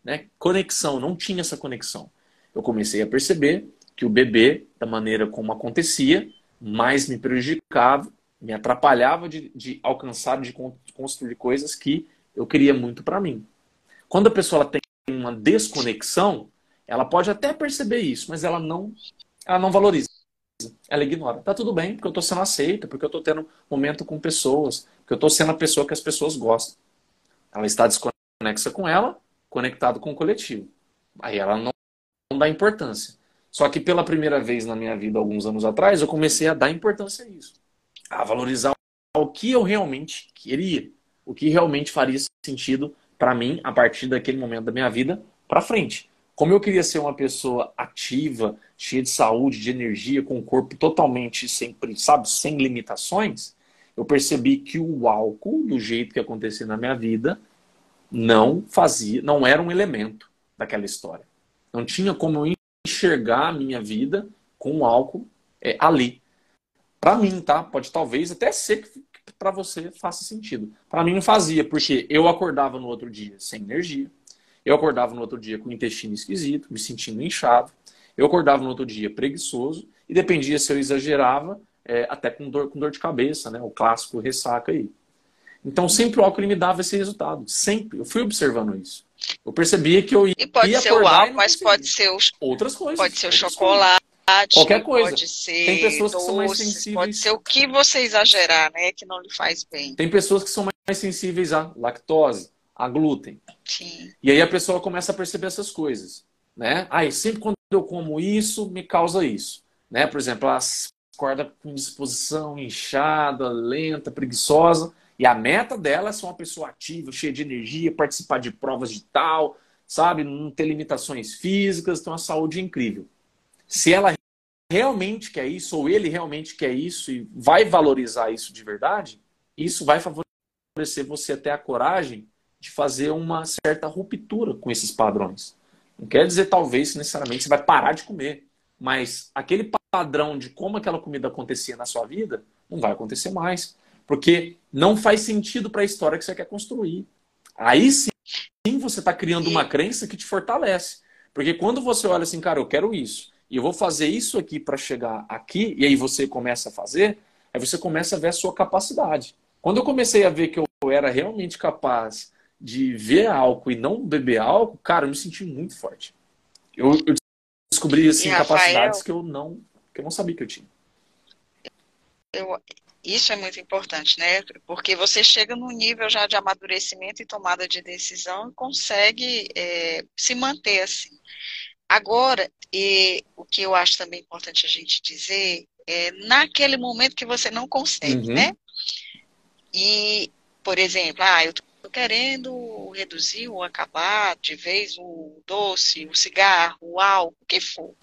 Né? Conexão, não tinha essa conexão. Eu comecei a perceber que o beber, da maneira como acontecia, mais me prejudicava, me atrapalhava de, de alcançar, de construir coisas que eu queria muito para mim. Quando a pessoa tem uma desconexão, ela pode até perceber isso, mas ela não, ela não valoriza. Ela ignora. Tá tudo bem, porque eu estou sendo aceita, porque eu estou tendo momento com pessoas, porque eu estou sendo a pessoa que as pessoas gostam. Ela está desconexa com ela, conectado com o coletivo. Aí ela não, não dá importância. Só que pela primeira vez na minha vida, alguns anos atrás, eu comecei a dar importância a isso. A valorizar o que eu realmente queria. O que realmente faria sentido para mim a partir daquele momento da minha vida para frente. Como eu queria ser uma pessoa ativa, cheia de saúde, de energia, com o corpo totalmente sempre, sabe, sem limitações, eu percebi que o álcool, do jeito que acontecia na minha vida, não fazia, não era um elemento daquela história. Não tinha como eu enxergar a minha vida com o álcool é, ali. Para mim, tá? Pode talvez até ser que para você faça sentido. Para mim não fazia, porque eu acordava no outro dia sem energia. Eu acordava no outro dia com o intestino esquisito, me sentindo inchado. Eu acordava no outro dia preguiçoso e dependia se eu exagerava, é, até com dor, com dor de cabeça, né? O clássico ressaca aí. Então sempre o álcool me dava esse resultado. Sempre. Eu fui observando isso. Eu percebia que eu ia. E pode ia ser o álcool, mas pode ser os, outras coisas. Pode ser o chocolate. Coisas. Qualquer coisa. Pode ser Tem pessoas doces, que são mais sensíveis. Pode ser o que você exagerar, né? Que não lhe faz bem. Tem pessoas que são mais sensíveis à lactose, a glúten. Sim. E aí a pessoa começa a perceber essas coisas. Né? Aí, sempre quando eu como isso, me causa isso. Né? Por exemplo, ela acorda com disposição inchada, lenta, preguiçosa. E a meta dela é ser uma pessoa ativa, cheia de energia, participar de provas de tal, sabe? Não ter limitações físicas, ter uma saúde incrível. Se ela realmente quer isso, ou ele realmente quer isso e vai valorizar isso de verdade, isso vai favorecer você ter a coragem de fazer uma certa ruptura com esses padrões. Não quer dizer, talvez, necessariamente você vai parar de comer, mas aquele padrão de como aquela comida acontecia na sua vida não vai acontecer mais. Porque não faz sentido para a história que você quer construir. Aí sim, você está criando uma crença que te fortalece. Porque quando você olha assim, cara, eu quero isso, e eu vou fazer isso aqui para chegar aqui, e aí você começa a fazer, aí você começa a ver a sua capacidade. Quando eu comecei a ver que eu era realmente capaz de ver álcool e não beber álcool, cara, eu me senti muito forte. Eu, eu descobri assim, capacidades que eu não que eu não sabia que eu tinha. Eu, isso é muito importante, né? Porque você chega num nível já de amadurecimento e tomada de decisão e consegue é, se manter assim. Agora, e, o que eu acho também importante a gente dizer é naquele momento que você não consegue, uhum. né? E, por exemplo, ah, eu querendo reduzir ou acabar de vez o doce, o cigarro, o álcool, o que for.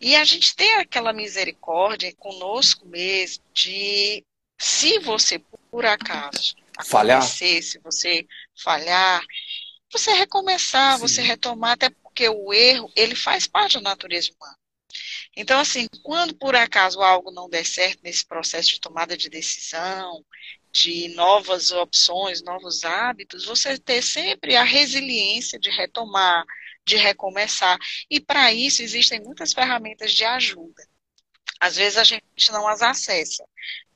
E a gente tem aquela misericórdia conosco mesmo de se você por acaso falhar, se você falhar, você recomeçar, Sim. você retomar, até porque o erro, ele faz parte da natureza humana. Então, assim, quando por acaso algo não der certo nesse processo de tomada de decisão, de novas opções, novos hábitos, você ter sempre a resiliência de retomar, de recomeçar. E para isso existem muitas ferramentas de ajuda. Às vezes a gente não as acessa.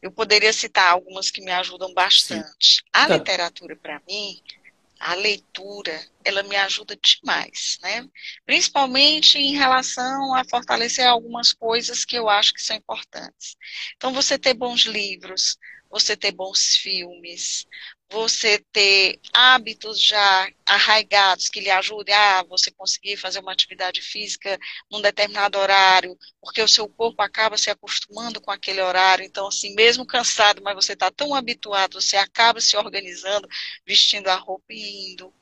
Eu poderia citar algumas que me ajudam bastante. Sim. A tá. literatura, para mim, a leitura, ela me ajuda demais, né? Principalmente em relação a fortalecer algumas coisas que eu acho que são importantes. Então, você ter bons livros, você ter bons filmes, você ter hábitos já arraigados que lhe ajudem a você conseguir fazer uma atividade física num determinado horário, porque o seu corpo acaba se acostumando com aquele horário. Então, assim, mesmo cansado, mas você está tão habituado, você acaba se organizando, vestindo a roupa e indo.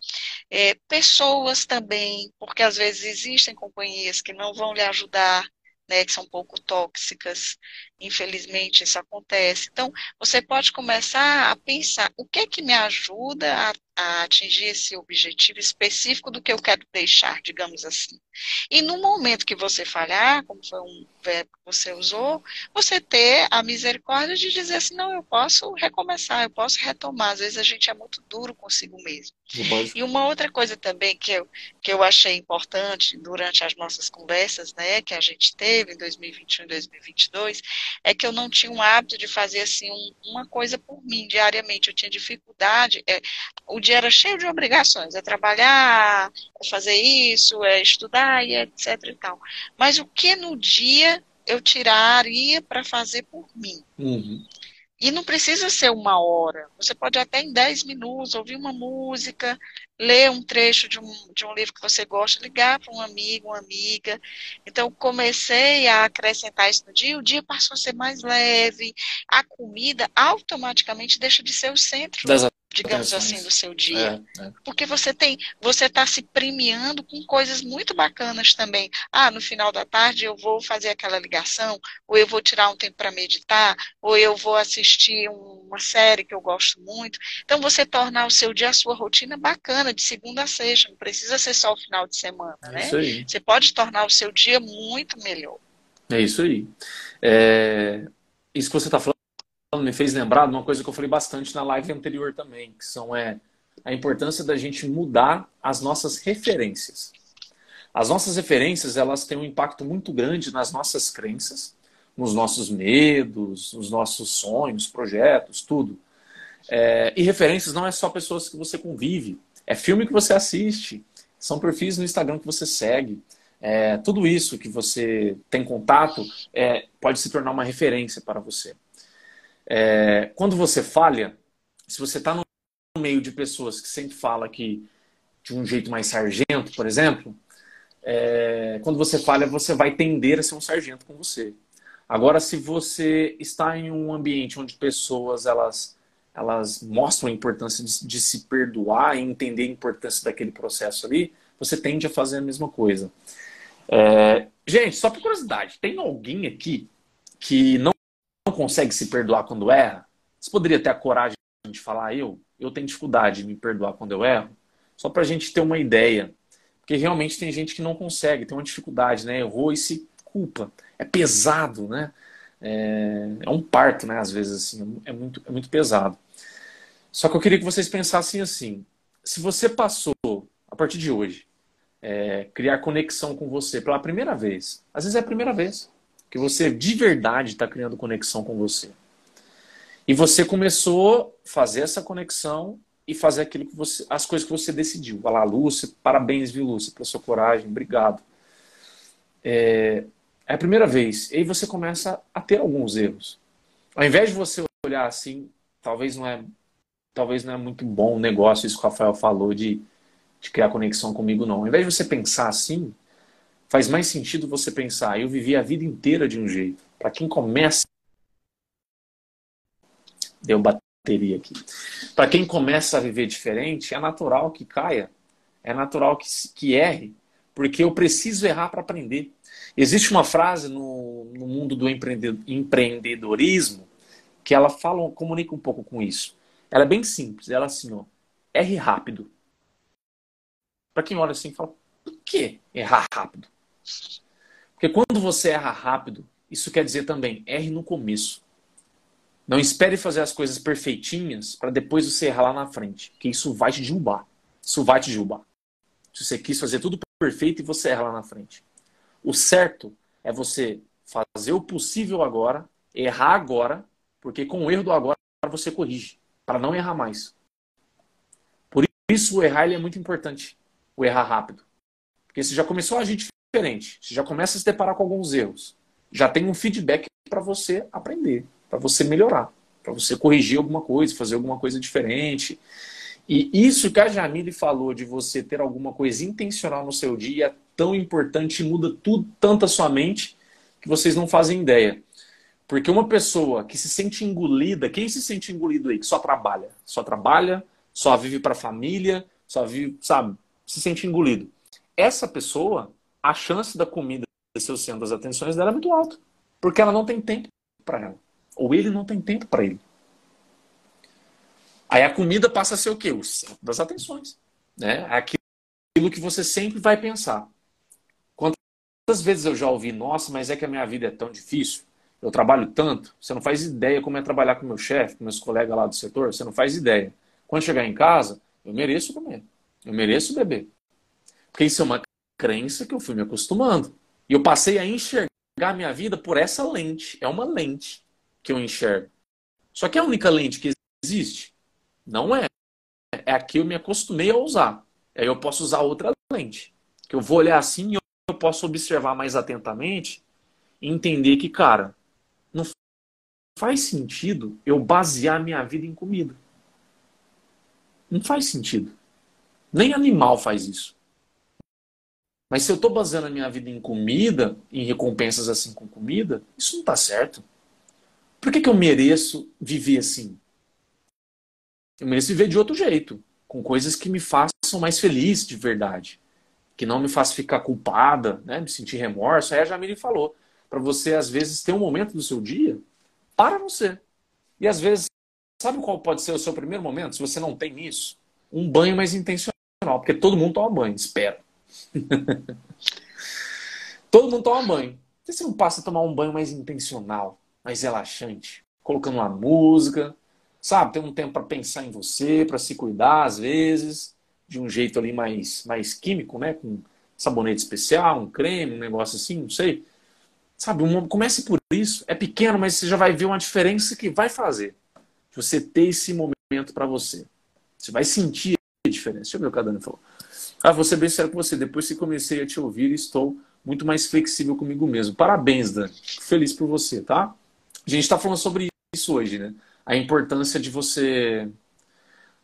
É, pessoas também, porque às vezes existem companhias que não vão lhe ajudar né, que são um pouco tóxicas. Infelizmente, isso acontece. Então, você pode começar a pensar o que é que me ajuda a a atingir esse objetivo específico do que eu quero deixar, digamos assim. E no momento que você falhar, como foi um verbo que você usou, você ter a misericórdia de dizer assim, não, eu posso recomeçar, eu posso retomar. Às vezes a gente é muito duro consigo mesmo. E uma outra coisa também que eu, que eu achei importante durante as nossas conversas, né, que a gente teve em 2021 e 2022, é que eu não tinha um hábito de fazer assim um, uma coisa por mim diariamente. Eu tinha dificuldade. É, o dia era cheio de obrigações, é trabalhar, é fazer isso, é estudar e etc e tal. Mas o que no dia eu tiraria para fazer por mim? Uhum. E não precisa ser uma hora. Você pode até em 10 minutos ouvir uma música, ler um trecho de um, de um livro que você gosta, ligar para um amigo, uma amiga. Então, comecei a acrescentar isso no dia, o dia passou a ser mais leve, a comida automaticamente deixa de ser o centro digamos assim, do seu dia. É, é. Porque você tem, você está se premiando com coisas muito bacanas também. Ah, no final da tarde eu vou fazer aquela ligação, ou eu vou tirar um tempo para meditar, ou eu vou assistir uma série que eu gosto muito. Então você tornar o seu dia, a sua rotina bacana, de segunda a sexta. Não precisa ser só o final de semana, é né? Você pode tornar o seu dia muito melhor. É isso aí. É... Isso que você está falando me fez lembrar de uma coisa que eu falei bastante na live anterior também, que são é a importância da gente mudar as nossas referências. As nossas referências, elas têm um impacto muito grande nas nossas crenças, nos nossos medos, nos nossos sonhos, projetos, tudo. É, e referências não é só pessoas que você convive, é filme que você assiste, são perfis no Instagram que você segue. É, tudo isso que você tem contato é, pode se tornar uma referência para você. É, quando você falha, se você está no meio de pessoas que sempre fala que de um jeito mais sargento, por exemplo, é, quando você falha, você vai tender a ser um sargento com você. Agora, se você está em um ambiente onde pessoas elas, elas mostram a importância de, de se perdoar e entender a importância daquele processo ali, você tende a fazer a mesma coisa. É, gente, só por curiosidade, tem alguém aqui que não não consegue se perdoar quando erra? Você poderia ter a coragem de falar, eu, eu tenho dificuldade de me perdoar quando eu erro? Só para a gente ter uma ideia. Porque realmente tem gente que não consegue, tem uma dificuldade, né? Errou e se culpa. É pesado, né? É, é um parto, né? Às vezes, assim, é muito, é muito pesado. Só que eu queria que vocês pensassem assim: se você passou, a partir de hoje, é, criar conexão com você pela primeira vez, às vezes é a primeira vez, que você de verdade está criando conexão com você. E você começou a fazer essa conexão e fazer aquilo que você, as coisas que você decidiu. Vai lá, Lúcia, parabéns, viu, Lúcia, pela sua coragem, obrigado. É, é a primeira vez. E aí você começa a ter alguns erros. Ao invés de você olhar assim, talvez não é, talvez não é muito bom o negócio, isso que o Rafael falou, de, de criar conexão comigo, não. Ao invés de você pensar assim, faz mais sentido você pensar, eu vivi a vida inteira de um jeito. Para quem começa. Deu bateria aqui. Para quem começa a viver diferente, é natural que caia. É natural que, que erre. Porque eu preciso errar para aprender. Existe uma frase no, no mundo do empreendedorismo que ela fala, comunica um pouco com isso. Ela é bem simples. Ela é assim, ó, erre rápido. Para quem olha assim, fala, por que errar rápido? Porque quando você erra rápido, isso quer dizer também, erre no começo. Não espere fazer as coisas perfeitinhas para depois você errar lá na frente, porque isso vai te derrubar. Isso vai te derrubar. Se você quis fazer tudo perfeito e você erra lá na frente. O certo é você fazer o possível agora, errar agora, porque com o erro do agora você corrige, para não errar mais. Por isso o errar é muito importante, o errar rápido. Porque você já começou a agir diferente. Você já começa a se deparar com alguns erros. Já tem um feedback para você aprender, para você melhorar, para você corrigir alguma coisa, fazer alguma coisa diferente. E isso que a Jamile falou de você ter alguma coisa intencional no seu dia é tão importante e muda tudo, tanto a sua mente, que vocês não fazem ideia. Porque uma pessoa que se sente engolida, quem se sente engolido aí? Que só trabalha, só trabalha, só vive para a família, só vive, sabe? Se sente engolido. Essa pessoa, a chance da comida ser o centro das atenções dela é muito alta. Porque ela não tem tempo para ela. Ou ele não tem tempo para ele. Aí a comida passa a ser o quê? O centro das atenções. Né? Aquilo que você sempre vai pensar. Quantas vezes eu já ouvi, nossa, mas é que a minha vida é tão difícil, eu trabalho tanto, você não faz ideia como é trabalhar com meu chefe, com meus colegas lá do setor, você não faz ideia. Quando chegar em casa, eu mereço comer, eu mereço beber. Porque isso é uma crença que eu fui me acostumando. E eu passei a enxergar a minha vida por essa lente. É uma lente que eu enxergo. Só que é a única lente que existe? Não é. É a que eu me acostumei a usar. Aí eu posso usar outra lente. Que eu vou olhar assim e eu posso observar mais atentamente e entender que, cara, não faz sentido eu basear minha vida em comida. Não faz sentido. Nem animal faz isso. Mas se eu estou baseando a minha vida em comida, em recompensas assim com comida, isso não está certo. Por que, que eu mereço viver assim? Eu mereço viver de outro jeito, com coisas que me façam mais feliz de verdade, que não me façam ficar culpada, né, me sentir remorso. Aí a Jamile falou, para você às vezes ter um momento do seu dia para você. E às vezes, sabe qual pode ser o seu primeiro momento, se você não tem isso? Um banho mais intencional, porque todo mundo toma banho, espera. Todo mundo toma banho. Que você não passa a tomar um banho mais intencional, mais relaxante? Colocando uma música, sabe? Tem um tempo para pensar em você, para se cuidar às vezes, de um jeito ali mais, mais químico, né? Com sabonete especial, um creme, um negócio assim, não sei. Sabe, comece por isso. É pequeno, mas você já vai ver uma diferença que vai fazer. Você ter esse momento para você. Você vai sentir a diferença. Deixa eu ver o que a Dani falou. Ah, vou ser bem sério com você. Depois que comecei a te ouvir, estou muito mais flexível comigo mesmo. Parabéns, Dan. Feliz por você, tá? A gente está falando sobre isso hoje, né? A importância de você.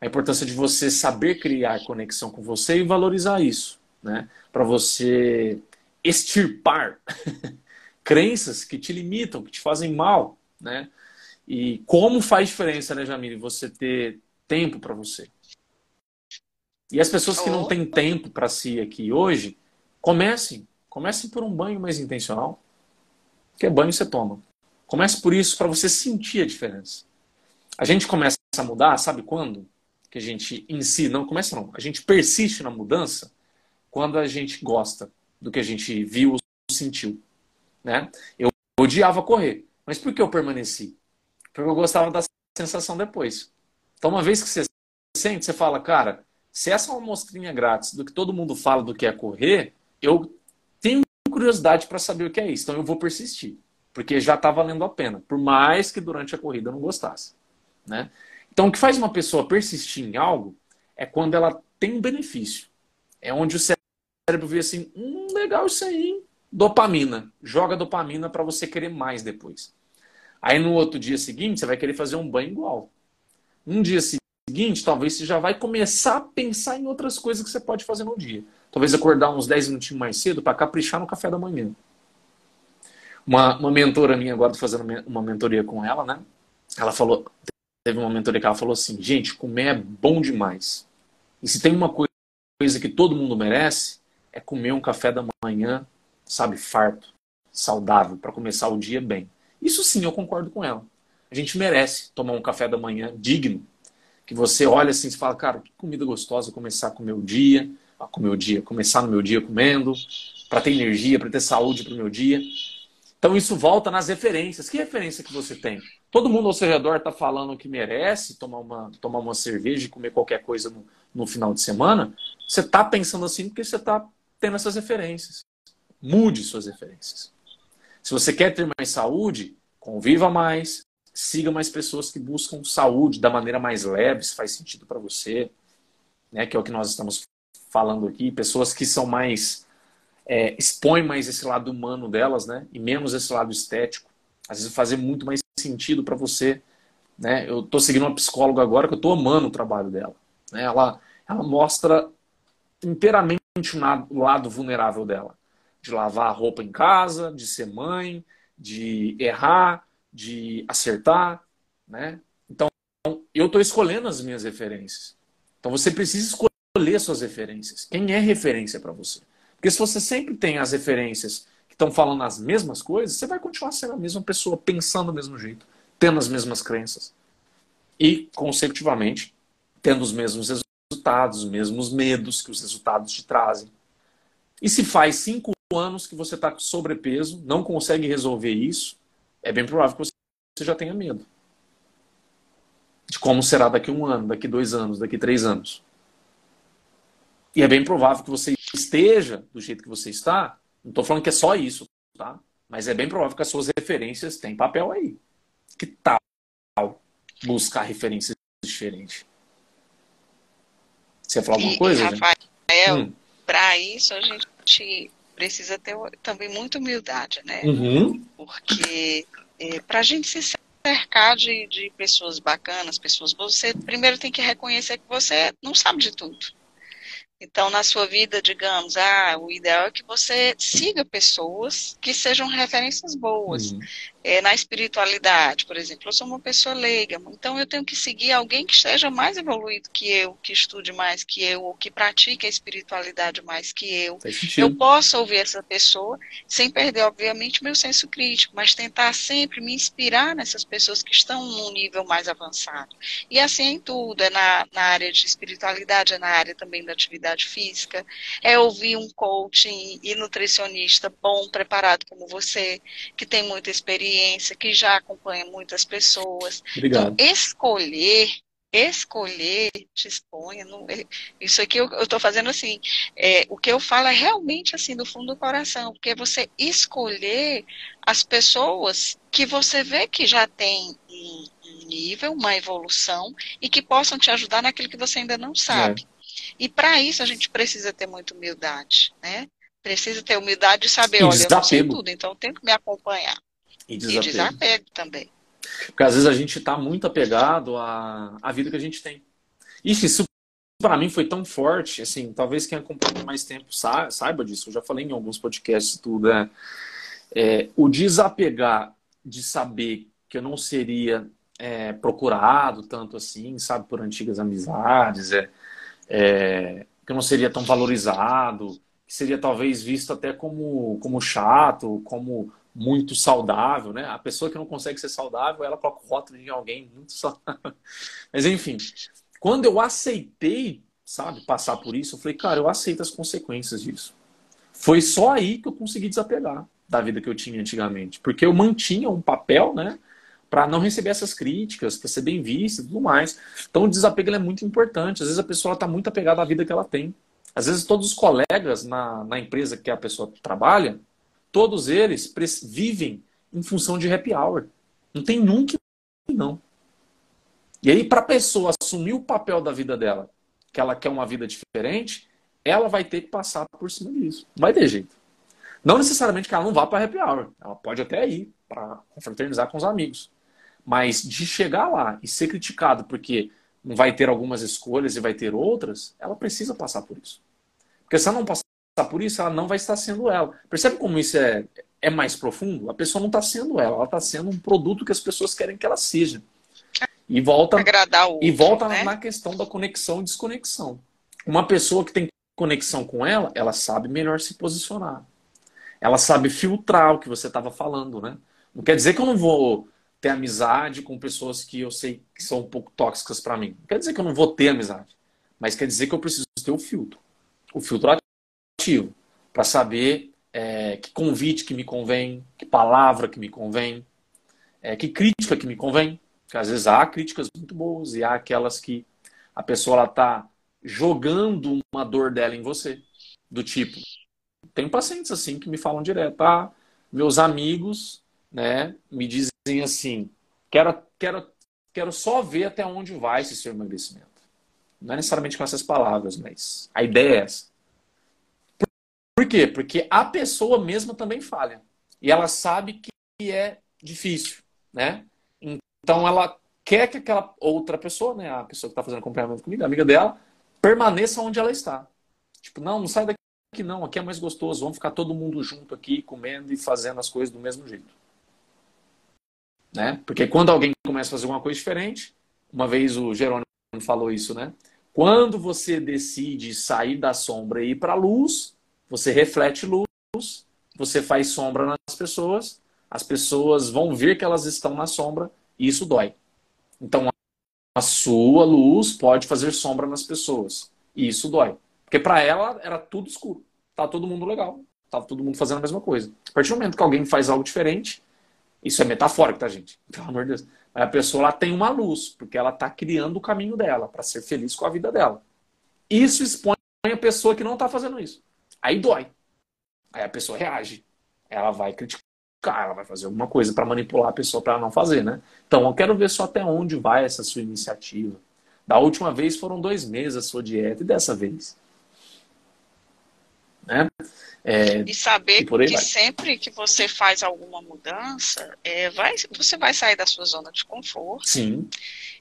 A importância de você saber criar conexão com você e valorizar isso, né? Para você extirpar crenças que te limitam, que te fazem mal, né? E como faz diferença, né, Jamile, você ter tempo para você, e as pessoas que não têm tempo para si aqui hoje, comecem. Comecem por um banho mais intencional. Que banho você toma. Comece por isso para você sentir a diferença. A gente começa a mudar, sabe quando? Que a gente em si, não começa não, a gente persiste na mudança quando a gente gosta do que a gente viu ou sentiu. Né? Eu odiava correr, mas por que eu permaneci? Porque eu gostava da sensação depois. Então, uma vez que você sente, você fala, cara, se essa é uma amostrinha grátis do que todo mundo fala do que é correr, eu tenho curiosidade para saber o que é isso. Então eu vou persistir, porque já está valendo a pena, por mais que durante a corrida eu não gostasse. Né? Então o que faz uma pessoa persistir em algo é quando ela tem um benefício. É onde o cérebro vê assim, hum, legal isso aí, hein? dopamina. Joga dopamina para você querer mais depois. Aí no outro dia seguinte, você vai querer fazer um banho igual. Um dia seguinte, talvez você já vai começar a pensar em outras coisas que você pode fazer no dia. Talvez acordar uns 10 minutinhos mais cedo para caprichar no café da manhã. Uma, uma mentora minha, agora estou fazendo uma mentoria com ela, né? Ela falou, teve uma mentoria que ela falou assim, gente, comer é bom demais. E se tem uma coisa que todo mundo merece, é comer um café da manhã, sabe, farto, saudável, para começar o dia bem. Isso sim, eu concordo com ela. A gente merece tomar um café da manhã digno, que você olha assim e fala, cara, que comida gostosa começar com o meu dia, com o meu dia, começar no meu dia comendo, para ter energia, para ter saúde para o meu dia. Então isso volta nas referências. Que referência que você tem? Todo mundo ao seu redor está falando que merece tomar uma, tomar uma cerveja e comer qualquer coisa no, no final de semana. Você está pensando assim porque você está tendo essas referências. Mude suas referências. Se você quer ter mais saúde, conviva mais, siga mais pessoas que buscam saúde da maneira mais leve, se faz sentido para você, né? Que é o que nós estamos falando aqui, pessoas que são mais é, expõem mais esse lado humano delas, né? E menos esse lado estético. Às vezes fazer muito mais sentido para você, né? Eu estou seguindo uma psicóloga agora que eu estou amando o trabalho dela, né? Ela ela mostra inteiramente o lado vulnerável dela, de lavar a roupa em casa, de ser mãe, de errar, de acertar, né? Então, eu estou escolhendo as minhas referências. Então, você precisa escolher suas referências. Quem é referência para você? Porque se você sempre tem as referências que estão falando as mesmas coisas, você vai continuar sendo a mesma pessoa, pensando do mesmo jeito, tendo as mesmas crenças. E, consecutivamente, tendo os mesmos resultados, os mesmos medos que os resultados te trazem. E se faz cinco anos que você está com sobrepeso, não consegue resolver isso, é bem provável que você já tenha medo de como será daqui um ano, daqui dois anos, daqui três anos. E é bem provável que você esteja do jeito que você está. Não estou falando que é só isso, tá? Mas é bem provável que as suas referências têm papel aí. Que tal buscar referências diferentes? Você ia falar alguma e, coisa? Rafael, hum. para isso a gente precisa ter também muita humildade, né? Uhum. Porque é, para a gente se cercar de, de pessoas bacanas, pessoas boas, você primeiro tem que reconhecer que você não sabe de tudo. Então, na sua vida, digamos, ah, o ideal é que você siga pessoas que sejam referências boas. Uhum. É, na espiritualidade, por exemplo, eu sou uma pessoa leiga, então eu tenho que seguir alguém que esteja mais evoluído que eu, que estude mais que eu, ou que pratique a espiritualidade mais que eu. Eu posso ouvir essa pessoa sem perder, obviamente, meu senso crítico, mas tentar sempre me inspirar nessas pessoas que estão num nível mais avançado. E assim é em tudo, é na, na área de espiritualidade, é na área também da atividade física, é ouvir um coaching e nutricionista bom, preparado como você, que tem muita experiência experiência, que já acompanha muitas pessoas. Obrigado. Então, escolher escolher te exponha. Não, é, isso aqui eu estou fazendo assim. É, o que eu falo é realmente assim, do fundo do coração, porque é você escolher as pessoas que você vê que já tem um, nível, uma evolução e que possam te ajudar naquilo que você ainda não sabe. É. E para isso a gente precisa ter muita humildade, né? Precisa ter humildade de saber, olha, eu não sei tudo, então eu tenho que me acompanhar. E desapego. E desapego também. Porque às vezes a gente está muito apegado à, à vida que a gente tem. Ixi, isso para mim foi tão forte, assim, talvez quem acompanha mais tempo saiba disso, eu já falei em alguns podcasts tudo, é, é o desapegar de saber que eu não seria é, procurado tanto assim, sabe, por antigas amizades, é, é, que eu não seria tão valorizado, que seria talvez visto até como, como chato, como muito saudável, né? A pessoa que não consegue ser saudável, ela coloca o rótulo de alguém muito saudável. Mas enfim, quando eu aceitei, sabe, passar por isso, eu falei, cara, eu aceito as consequências disso. Foi só aí que eu consegui desapegar da vida que eu tinha antigamente, porque eu mantinha um papel, né, para não receber essas críticas, para ser bem vista e tudo mais. Então o desapego é muito importante. Às vezes a pessoa está muito apegada à vida que ela tem. Às vezes todos os colegas na, na empresa que a pessoa trabalha, todos eles vivem em função de happy hour. Não tem nunca não. E aí, para a pessoa assumir o papel da vida dela, que ela quer uma vida diferente, ela vai ter que passar por cima disso. Não vai ter jeito. Não necessariamente que ela não vá para happy hour. Ela pode até ir para confraternizar com os amigos. Mas de chegar lá e ser criticado porque não vai ter algumas escolhas e vai ter outras, ela precisa passar por isso. Porque se ela não passar por isso, ela não vai estar sendo ela. Percebe como isso é, é mais profundo? A pessoa não está sendo ela, ela está sendo um produto que as pessoas querem que ela seja. E volta, Agradar o e volta né? na questão da conexão e desconexão. Uma pessoa que tem conexão com ela, ela sabe melhor se posicionar. Ela sabe filtrar o que você estava falando, né? Não quer dizer que eu não vou ter amizade com pessoas que eu sei que são um pouco tóxicas para mim. Não quer dizer que eu não vou ter amizade. Mas quer dizer que eu preciso ter o filtro. O filtro para saber é, que convite que me convém, que palavra que me convém, é, que crítica que me convém. Porque às vezes há críticas muito boas e há aquelas que a pessoa está jogando uma dor dela em você. Do tipo, tem pacientes assim que me falam direto, ah, meus amigos né, me dizem assim, quero, quero, quero só ver até onde vai esse seu emagrecimento. Não é necessariamente com essas palavras, mas a ideia é essa. Quê? Porque a pessoa mesma também falha. E ela sabe que é difícil, né? Então ela quer que aquela outra pessoa, né, a pessoa que está fazendo acompanhamento comigo, amiga dela, permaneça onde ela está. Tipo, não, não sai daqui não, aqui é mais gostoso, vamos ficar todo mundo junto aqui, comendo e fazendo as coisas do mesmo jeito. Né? Porque quando alguém começa a fazer uma coisa diferente, uma vez o Jerônimo falou isso, né? Quando você decide sair da sombra e ir para a luz, você reflete luz, você faz sombra nas pessoas, as pessoas vão ver que elas estão na sombra e isso dói. Então, a sua luz pode fazer sombra nas pessoas. E isso dói. Porque para ela era tudo escuro. Tá todo mundo legal. Tava todo mundo fazendo a mesma coisa. A partir do momento que alguém faz algo diferente, isso é metafórico, tá, gente? Pelo amor de Deus. Mas a pessoa ela tem uma luz, porque ela está criando o caminho dela para ser feliz com a vida dela. Isso expõe a pessoa que não está fazendo isso. Aí dói. Aí a pessoa reage. Ela vai criticar, ela vai fazer alguma coisa para manipular a pessoa para não fazer, né? Então eu quero ver só até onde vai essa sua iniciativa. Da última vez foram dois meses a sua dieta, e dessa vez? Né? É, e saber e que vai. sempre que você faz alguma mudança, é, vai, você vai sair da sua zona de conforto. Sim.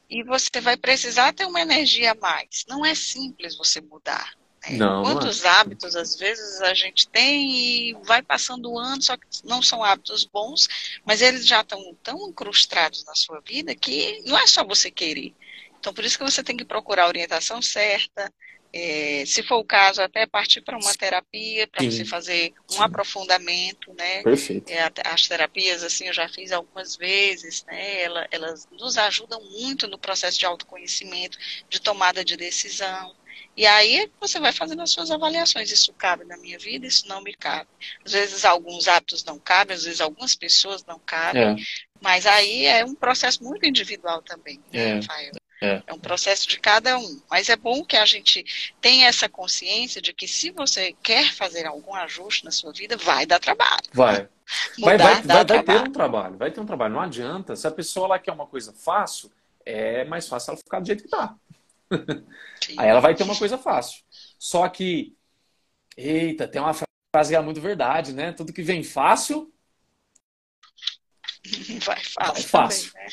E você vai precisar ter uma energia a mais. Não é simples você mudar. Né? Não, Quantos é. hábitos, às vezes, a gente tem e vai passando o ano, só que não são hábitos bons, mas eles já estão tão incrustados na sua vida que não é só você querer. Então, por isso que você tem que procurar a orientação certa, é, se for o caso, até partir para uma terapia, para você fazer um Sim. aprofundamento, né? Perfeito. É, as terapias, assim, eu já fiz algumas vezes, né? Elas, elas nos ajudam muito no processo de autoconhecimento, de tomada de decisão. E aí você vai fazendo as suas avaliações. Isso cabe na minha vida, isso não me cabe. Às vezes alguns hábitos não cabem, às vezes algumas pessoas não cabem. É. Mas aí é um processo muito individual também, né, é. Rafael? É. é um processo de cada um. Mas é bom que a gente tenha essa consciência de que se você quer fazer algum ajuste na sua vida, vai dar trabalho. Vai. Mudar, vai, vai, vai, vai ter um trabalho, vai ter um trabalho. Não adianta. Se a pessoa ela quer uma coisa fácil, é mais fácil ela ficar do jeito que tá. Aí ela vai ter uma coisa fácil. Só que, eita, tem uma frase que é muito verdade, né? Tudo que vem fácil. Vai fácil. Vai fácil. Também,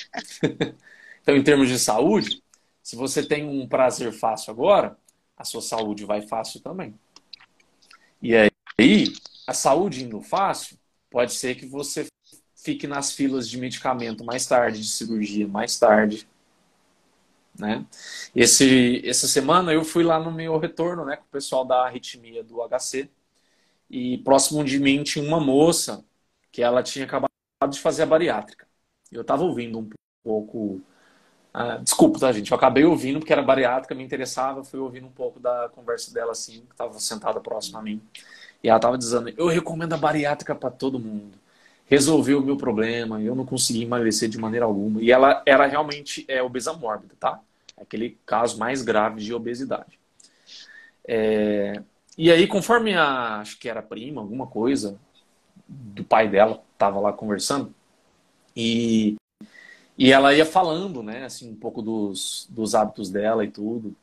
né? Então, em termos de saúde, se você tem um prazer fácil agora, a sua saúde vai fácil também. E aí, a saúde indo fácil, pode ser que você fique nas filas de medicamento mais tarde, de cirurgia mais tarde. Né? Esse, essa semana eu fui lá no meu retorno né, com o pessoal da arritmia do HC. E próximo de mim tinha uma moça que ela tinha acabado de fazer a bariátrica. Eu estava ouvindo um pouco ah, desculpa, tá, gente? Eu acabei ouvindo porque era bariátrica, me interessava, fui ouvindo um pouco da conversa dela, assim, que estava sentada próxima a mim. E ela estava dizendo: Eu recomendo a bariátrica para todo mundo. Resolveu o meu problema, eu não consegui emagrecer de maneira alguma. E ela era realmente é, obesa mórbida, tá? Aquele caso mais grave de obesidade. É... E aí, conforme a, acho que era prima, alguma coisa, do pai dela, estava lá conversando, e e ela ia falando, né, assim, um pouco dos, dos hábitos dela e tudo.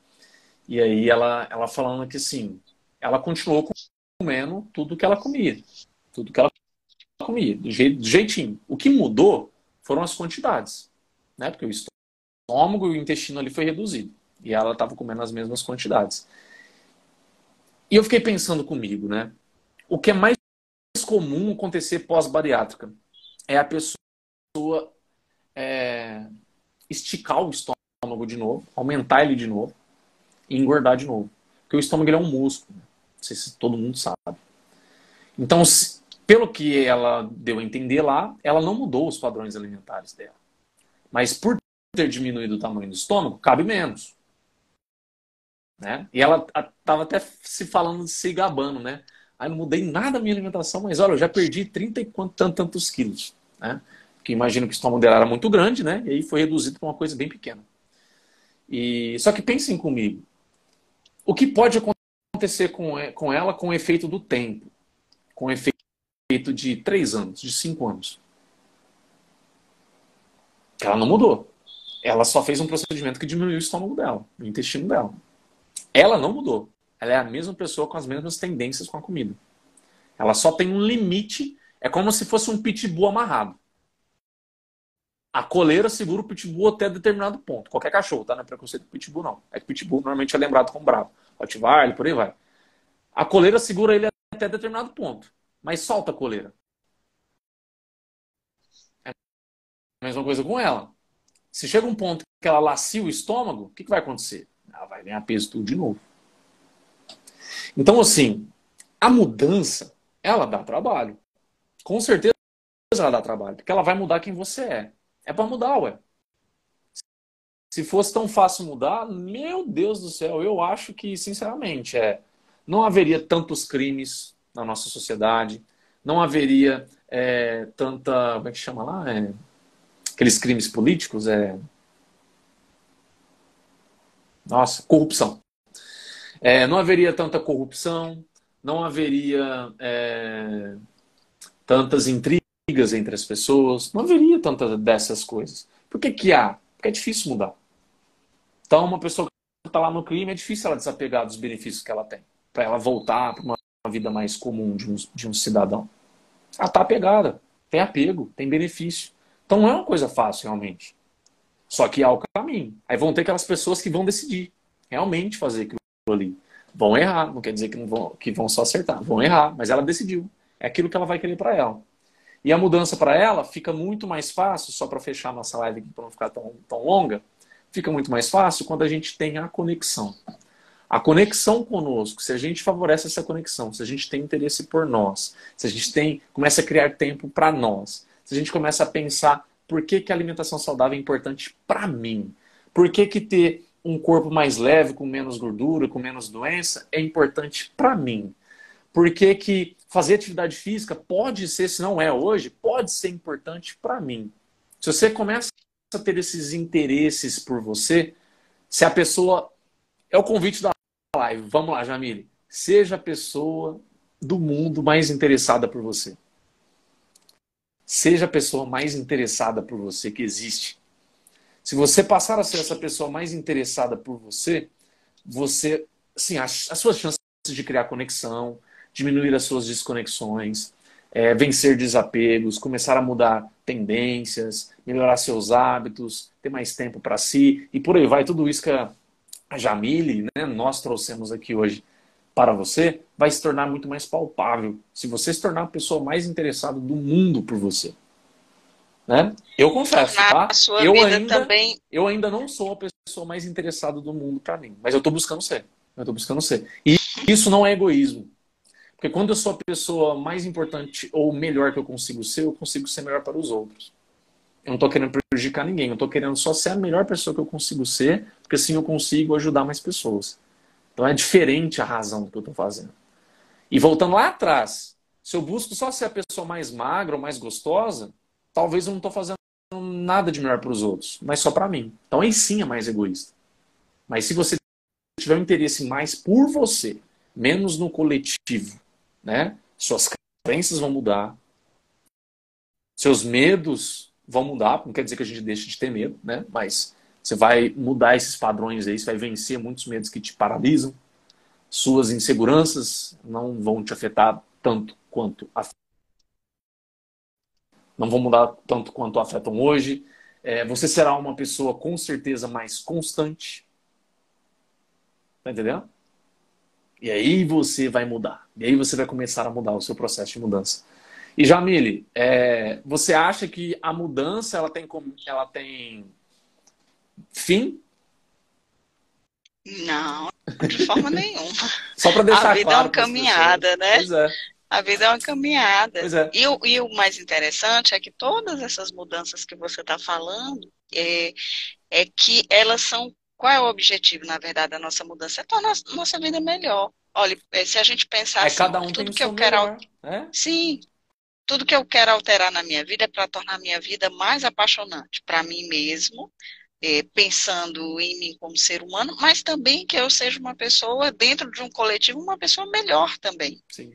E aí ela, ela falando que, assim, ela continuou comendo tudo que ela comia. Tudo que ela comia, do, jeitinho. O que mudou foram as quantidades, né? Porque o estômago e o intestino ali foi reduzido. E ela estava comendo as mesmas quantidades. E eu fiquei pensando comigo, né? O que é mais comum acontecer pós-bariátrica é a pessoa é, esticar o estômago de novo, aumentar ele de novo e engordar de novo. Porque o estômago é um músculo. Não sei se todo mundo sabe. Então, se, pelo que ela deu a entender lá, ela não mudou os padrões alimentares dela. Mas por ter diminuído o tamanho do estômago, cabe menos. Né? E ela estava até se falando, se gabando, né? Aí não mudei nada a minha alimentação, mas olha, eu já perdi 30 e tantos quilos. Né? que imagino que o estômago dela era muito grande, né? E aí foi reduzido para uma coisa bem pequena. E só que pensem comigo, o que pode acontecer com, com ela com o efeito do tempo, com o efeito de três anos, de cinco anos? Ela não mudou. Ela só fez um procedimento que diminuiu o estômago dela, o intestino dela. Ela não mudou. Ela é a mesma pessoa com as mesmas tendências com a comida. Ela só tem um limite. É como se fosse um pitbull amarrado. A coleira segura o pitbull até determinado ponto. Qualquer cachorro, tá? Não é preconceito com pitbull, não. É que pitbull normalmente é lembrado como bravo. Rottweiler, por aí vai. A coleira segura ele até determinado ponto. Mas solta a coleira. É a mesma coisa com ela. Se chega um ponto que ela lacia o estômago, o que, que vai acontecer? Ela vai ganhar peso tudo de novo. Então, assim, a mudança, ela dá trabalho. Com certeza ela dá trabalho. Porque ela vai mudar quem você é. É para mudar, ué. se fosse tão fácil mudar, meu Deus do céu, eu acho que, sinceramente, é, não haveria tantos crimes na nossa sociedade, não haveria é, tanta. Como é que chama lá? É, aqueles crimes políticos? É, nossa, corrupção. É, não haveria tanta corrupção, não haveria é, tantas intrigas entre as pessoas, não haveria tantas dessas coisas. Por que, que há? Porque é difícil mudar. Então, uma pessoa que está lá no crime, é difícil ela desapegar dos benefícios que ela tem, para ela voltar para uma vida mais comum de um, de um cidadão. Ela está apegada, tem apego, tem benefício. Então, não é uma coisa fácil, realmente. Só que há o caminho. Aí vão ter aquelas pessoas que vão decidir realmente fazer aquilo ali. Vão errar, não quer dizer que, não vão, que vão só acertar. Vão errar, mas ela decidiu. É aquilo que ela vai querer para ela. E a mudança para ela fica muito mais fácil, só para fechar nossa live aqui para não ficar tão, tão longa, fica muito mais fácil quando a gente tem a conexão. A conexão conosco, se a gente favorece essa conexão, se a gente tem interesse por nós, se a gente tem começa a criar tempo para nós, se a gente começa a pensar por que, que a alimentação saudável é importante para mim? Por que, que ter um corpo mais leve, com menos gordura, com menos doença, é importante para mim? Por que, que fazer atividade física pode ser, se não é hoje, pode ser importante para mim? Se você começa a ter esses interesses por você, se a pessoa. É o convite da live. Vamos lá, Jamile. Seja a pessoa do mundo mais interessada por você. Seja a pessoa mais interessada por você que existe. Se você passar a ser essa pessoa mais interessada por você, você, sim, as, as suas chances de criar conexão, diminuir as suas desconexões, é, vencer desapegos, começar a mudar tendências, melhorar seus hábitos, ter mais tempo para si e por aí vai. Tudo isso que a, a Jamile, né, nós trouxemos aqui hoje para você vai se tornar muito mais palpável se você se tornar a pessoa mais interessada do mundo por você. Né? Eu confesso, tá? eu ainda, também... eu ainda não sou a pessoa mais interessada do mundo para mim, mas eu estou buscando ser. Eu estou buscando ser. E isso não é egoísmo. Porque quando eu sou a pessoa mais importante ou melhor que eu consigo ser, eu consigo ser melhor para os outros. Eu não estou querendo prejudicar ninguém, eu estou querendo só ser a melhor pessoa que eu consigo ser, porque assim eu consigo ajudar mais pessoas. Então é diferente a razão do que eu estou fazendo. E voltando lá atrás, se eu busco só ser a pessoa mais magra ou mais gostosa, talvez eu não estou fazendo nada de melhor para os outros, mas só para mim. Então aí sim é mais egoísta. Mas se você tiver um interesse mais por você, menos no coletivo, né? Suas crenças vão mudar, seus medos vão mudar, não quer dizer que a gente deixe de ter medo, né? Mas você vai mudar esses padrões aí, você vai vencer muitos medos que te paralisam. Suas inseguranças não vão te afetar tanto quanto afetam. Não vão mudar tanto quanto afetam hoje. É, você será uma pessoa com certeza mais constante. Tá entendendo? E aí você vai mudar. E aí você vai começar a mudar o seu processo de mudança. E Jamile, é, você acha que a mudança ela tem, ela tem fim? Não, de forma nenhuma. Só para deixar A vida claro é uma caminhada, né? Pois é. A vida é uma caminhada. É. E, o, e o mais interessante é que todas essas mudanças que você está falando é, é que elas são. Qual é o objetivo, na verdade, da nossa mudança? É tornar a nossa vida melhor. Olha, é, se a gente pensar É assim, cada um tudo tem que eu seu quero. melhor, né? Sim, tudo que eu quero alterar na minha vida é para tornar a minha vida mais apaixonante para mim mesmo, é, pensando em mim como ser humano, mas também que eu seja uma pessoa, dentro de um coletivo, uma pessoa melhor também. Sim.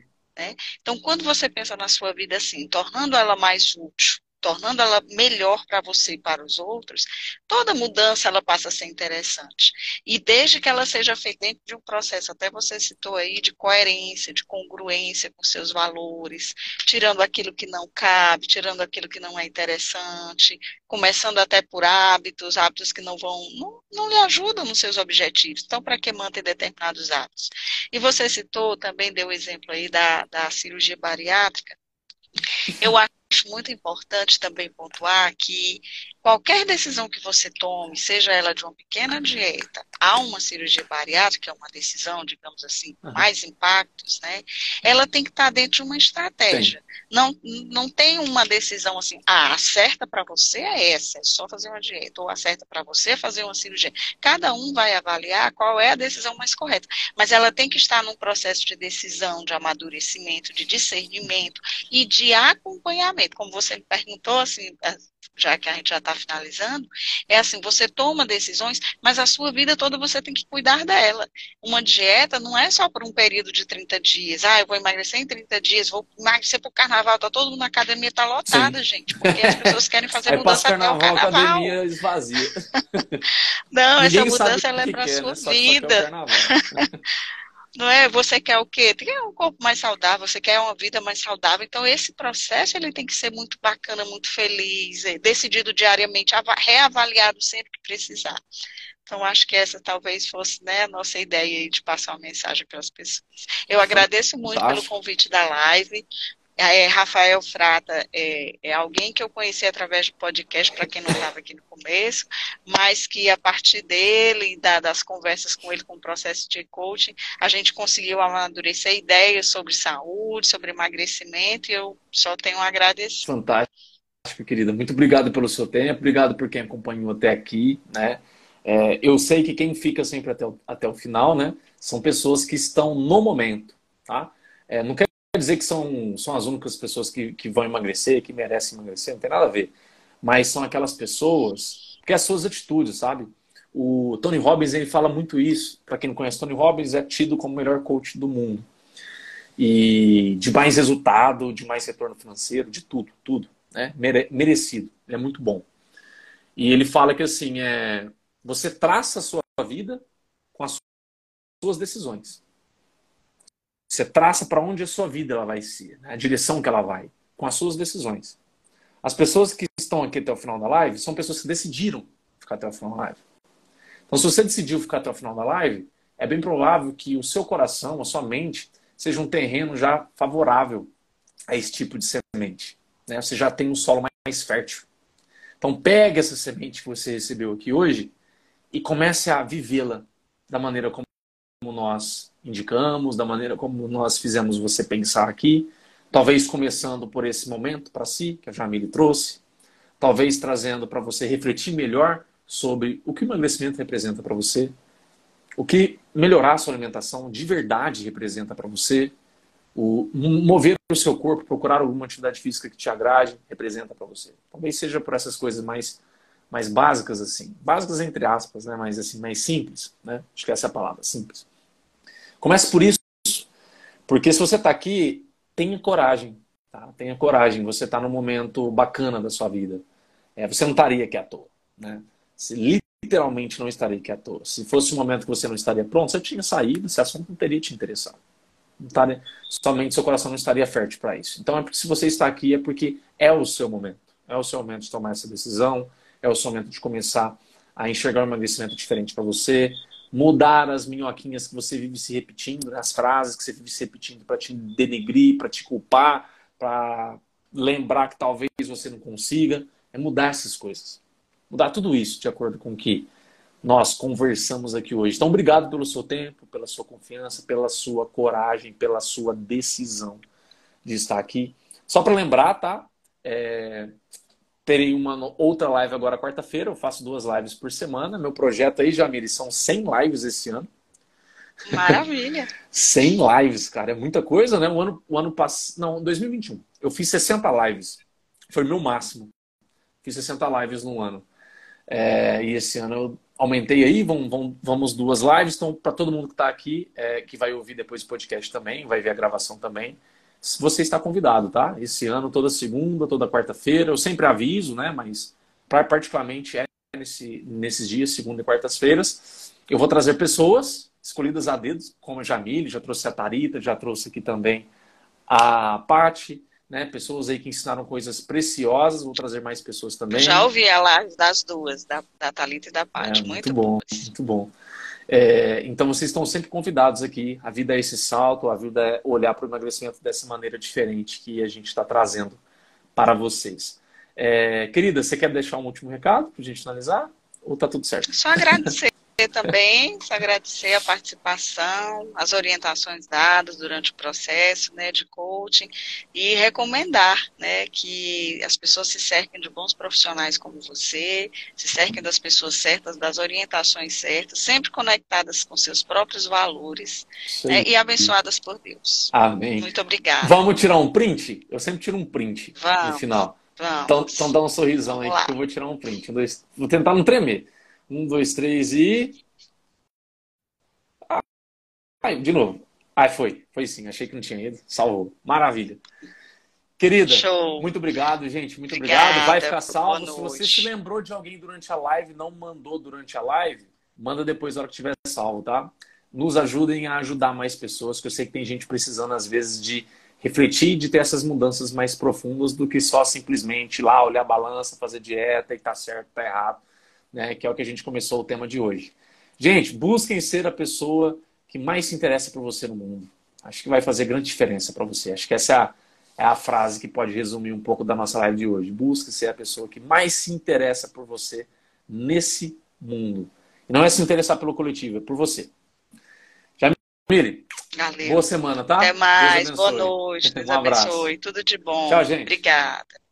Então, quando você pensa na sua vida assim, tornando ela mais útil, tornando ela melhor para você e para os outros, toda mudança ela passa a ser interessante. E desde que ela seja feita dentro de um processo, até você citou aí, de coerência, de congruência com seus valores, tirando aquilo que não cabe, tirando aquilo que não é interessante, começando até por hábitos, hábitos que não vão, não, não lhe ajudam nos seus objetivos. Então, para que manter determinados hábitos? E você citou, também deu o exemplo aí da, da cirurgia bariátrica. Eu acho muito importante também pontuar que qualquer decisão que você tome, seja ela de uma pequena dieta a uma cirurgia bariátrica, que é uma decisão, digamos assim, com mais impactos, né? Ela tem que estar dentro de uma estratégia. Não, não tem uma decisão assim, ah, a certa para você é essa, é só fazer uma dieta, ou a certa para você é fazer uma cirurgia. Cada um vai avaliar qual é a decisão mais correta, mas ela tem que estar num processo de decisão, de amadurecimento, de discernimento e de acompanhamento. Como você me perguntou, assim, já que a gente já está finalizando, é assim, você toma decisões, mas a sua vida toda você tem que cuidar dela. Uma dieta não é só por um período de 30 dias. Ah, eu vou emagrecer em 30 dias, vou emagrecer para o carnaval, tá todo mundo na academia, tá lotada, Sim. gente, porque as pessoas querem fazer Aí mudança carnaval, até o carnaval. A academia esvazia. não, essa mudança ela é para a sua né? vida. Não é? Você quer o quê? Tem um corpo mais saudável, você quer uma vida mais saudável. Então, esse processo ele tem que ser muito bacana, muito feliz, é, decidido diariamente, reavaliado sempre que precisar. Então, acho que essa talvez fosse né, a nossa ideia de passar uma mensagem para as pessoas. Eu agradeço muito pelo convite da live. É, Rafael Frata é, é, alguém que eu conheci através do podcast, para quem não estava aqui no começo, mas que a partir dele, da, das conversas com ele com o processo de coaching, a gente conseguiu amadurecer ideias sobre saúde, sobre emagrecimento, e eu só tenho a agradecer. Fantástico, querida. Muito obrigado pelo seu tempo, obrigado por quem acompanhou até aqui, né? É, eu sei que quem fica sempre até o, até o final, né? São pessoas que estão no momento, tá? É, não quer dizer que são, são as únicas pessoas que, que vão emagrecer, que merecem emagrecer, não tem nada a ver. Mas são aquelas pessoas que as suas atitudes, sabe? O Tony Robbins ele fala muito isso. Para quem não conhece, Tony Robbins é tido como o melhor coach do mundo. E de mais resultado, de mais retorno financeiro, de tudo, tudo. Né? Mere merecido. é muito bom. E ele fala que assim, é, você traça a sua vida com as suas decisões. Você traça para onde a sua vida ela vai ser, né? a direção que ela vai, com as suas decisões. As pessoas que estão aqui até o final da live são pessoas que decidiram ficar até o final da live. Então, se você decidiu ficar até o final da live, é bem provável que o seu coração, a sua mente, seja um terreno já favorável a esse tipo de semente. Né? Você já tem um solo mais fértil. Então, pegue essa semente que você recebeu aqui hoje e comece a vivê-la da maneira como nós indicamos, da maneira como nós fizemos você pensar aqui. Talvez começando por esse momento para si, que a Jamile trouxe. Talvez trazendo para você refletir melhor sobre o que o emagrecimento representa para você. O que melhorar a sua alimentação de verdade representa para você. O mover o seu corpo, procurar alguma atividade física que te agrade, representa para você. Talvez seja por essas coisas mais mais básicas assim, básicas entre aspas, né, mas assim mais simples, né? Acho que essa é a palavra, simples. Comece por isso, porque se você está aqui, tenha coragem, tá? Tenha coragem. Você está num momento bacana da sua vida. É, você não estaria aqui à toa, né? Você literalmente não estaria aqui à toa. Se fosse um momento que você não estaria pronto, você tinha saído, esse assunto não teria te interessado. Não estaria, somente seu coração não estaria fértil para isso. Então, é porque se você está aqui, é porque é o seu momento. É o seu momento de tomar essa decisão, é o seu momento de começar a enxergar um emagrecimento diferente para você, mudar as minhoquinhas que você vive se repetindo, as frases que você vive se repetindo para te denegrir, para te culpar, para lembrar que talvez você não consiga. É mudar essas coisas. Mudar tudo isso de acordo com o que nós conversamos aqui hoje. Então, obrigado pelo seu tempo, pela sua confiança, pela sua coragem, pela sua decisão de estar aqui. Só para lembrar, tá? É, Terei uma outra live agora quarta-feira. Eu faço duas lives por semana. Meu projeto aí, Jamiri, são 100 lives esse ano. Maravilha. 100 lives, cara. É muita coisa, né? O ano, o ano passado. Não, 2021. Eu fiz 60 lives. Foi o meu máximo. Fiz 60 lives no ano. É, e esse ano eu aumentei aí. Vamos, vamos, vamos duas lives. Então, para todo mundo que está aqui, é, que vai ouvir depois o podcast também, vai ver a gravação também você está convidado, tá? Esse ano, toda segunda, toda quarta-feira. Eu sempre aviso, né? Mas particularmente é nesse, nesses dias, segunda e quartas-feiras. Eu vou trazer pessoas escolhidas a dedo, como a Jamile, já trouxe a Tarita, já trouxe aqui também a Pati, né? Pessoas aí que ensinaram coisas preciosas. Vou trazer mais pessoas também. Já ouvi a live das duas, da, da Thalita e da Pati. É, muito, muito bom, boas. muito bom. É, então vocês estão sempre convidados aqui. A vida é esse salto, a vida é olhar para o emagrecimento dessa maneira diferente que a gente está trazendo para vocês. É, querida, você quer deixar um último recado para a gente finalizar? Ou tá tudo certo? Só agradecer também, só agradecer a participação, as orientações dadas durante o processo né, de coaching e recomendar né, que as pessoas se cerquem de bons profissionais como você, se cerquem das pessoas certas, das orientações certas, sempre conectadas com seus próprios valores né, e abençoadas por Deus. Amém. Muito obrigada. Vamos tirar um print? Eu sempre tiro um print Vamos, no final. Vamos. Então, então dá um sorrisão aí, que eu vou tirar um print. Um, dois, vou tentar não tremer. Um, dois, três e. Ai, de novo. Ai, foi. Foi sim. Achei que não tinha ido. Salvou. Maravilha. Querida, Show. muito obrigado, gente. Muito Obrigada, obrigado. Vai ficar salvo. Se você se lembrou de alguém durante a live, não mandou durante a live, manda depois na hora que tiver salvo, tá? Nos ajudem a ajudar mais pessoas, que eu sei que tem gente precisando, às vezes, de refletir, de ter essas mudanças mais profundas do que só simplesmente ir lá olhar a balança, fazer dieta e tá certo, tá errado, né? Que é o que a gente começou o tema de hoje. Gente, busquem ser a pessoa que mais se interessa por você no mundo. Acho que vai fazer grande diferença para você. Acho que essa é a, é a frase que pode resumir um pouco da nossa live de hoje. Busque ser a pessoa que mais se interessa por você nesse mundo. E não é se interessar pelo coletivo, é por você. Jamile, Valeu. boa semana, tá? Até mais. Boa abençoe. noite. Deus Um abraço. abençoe. Tudo de bom. Tchau, gente. Obrigada.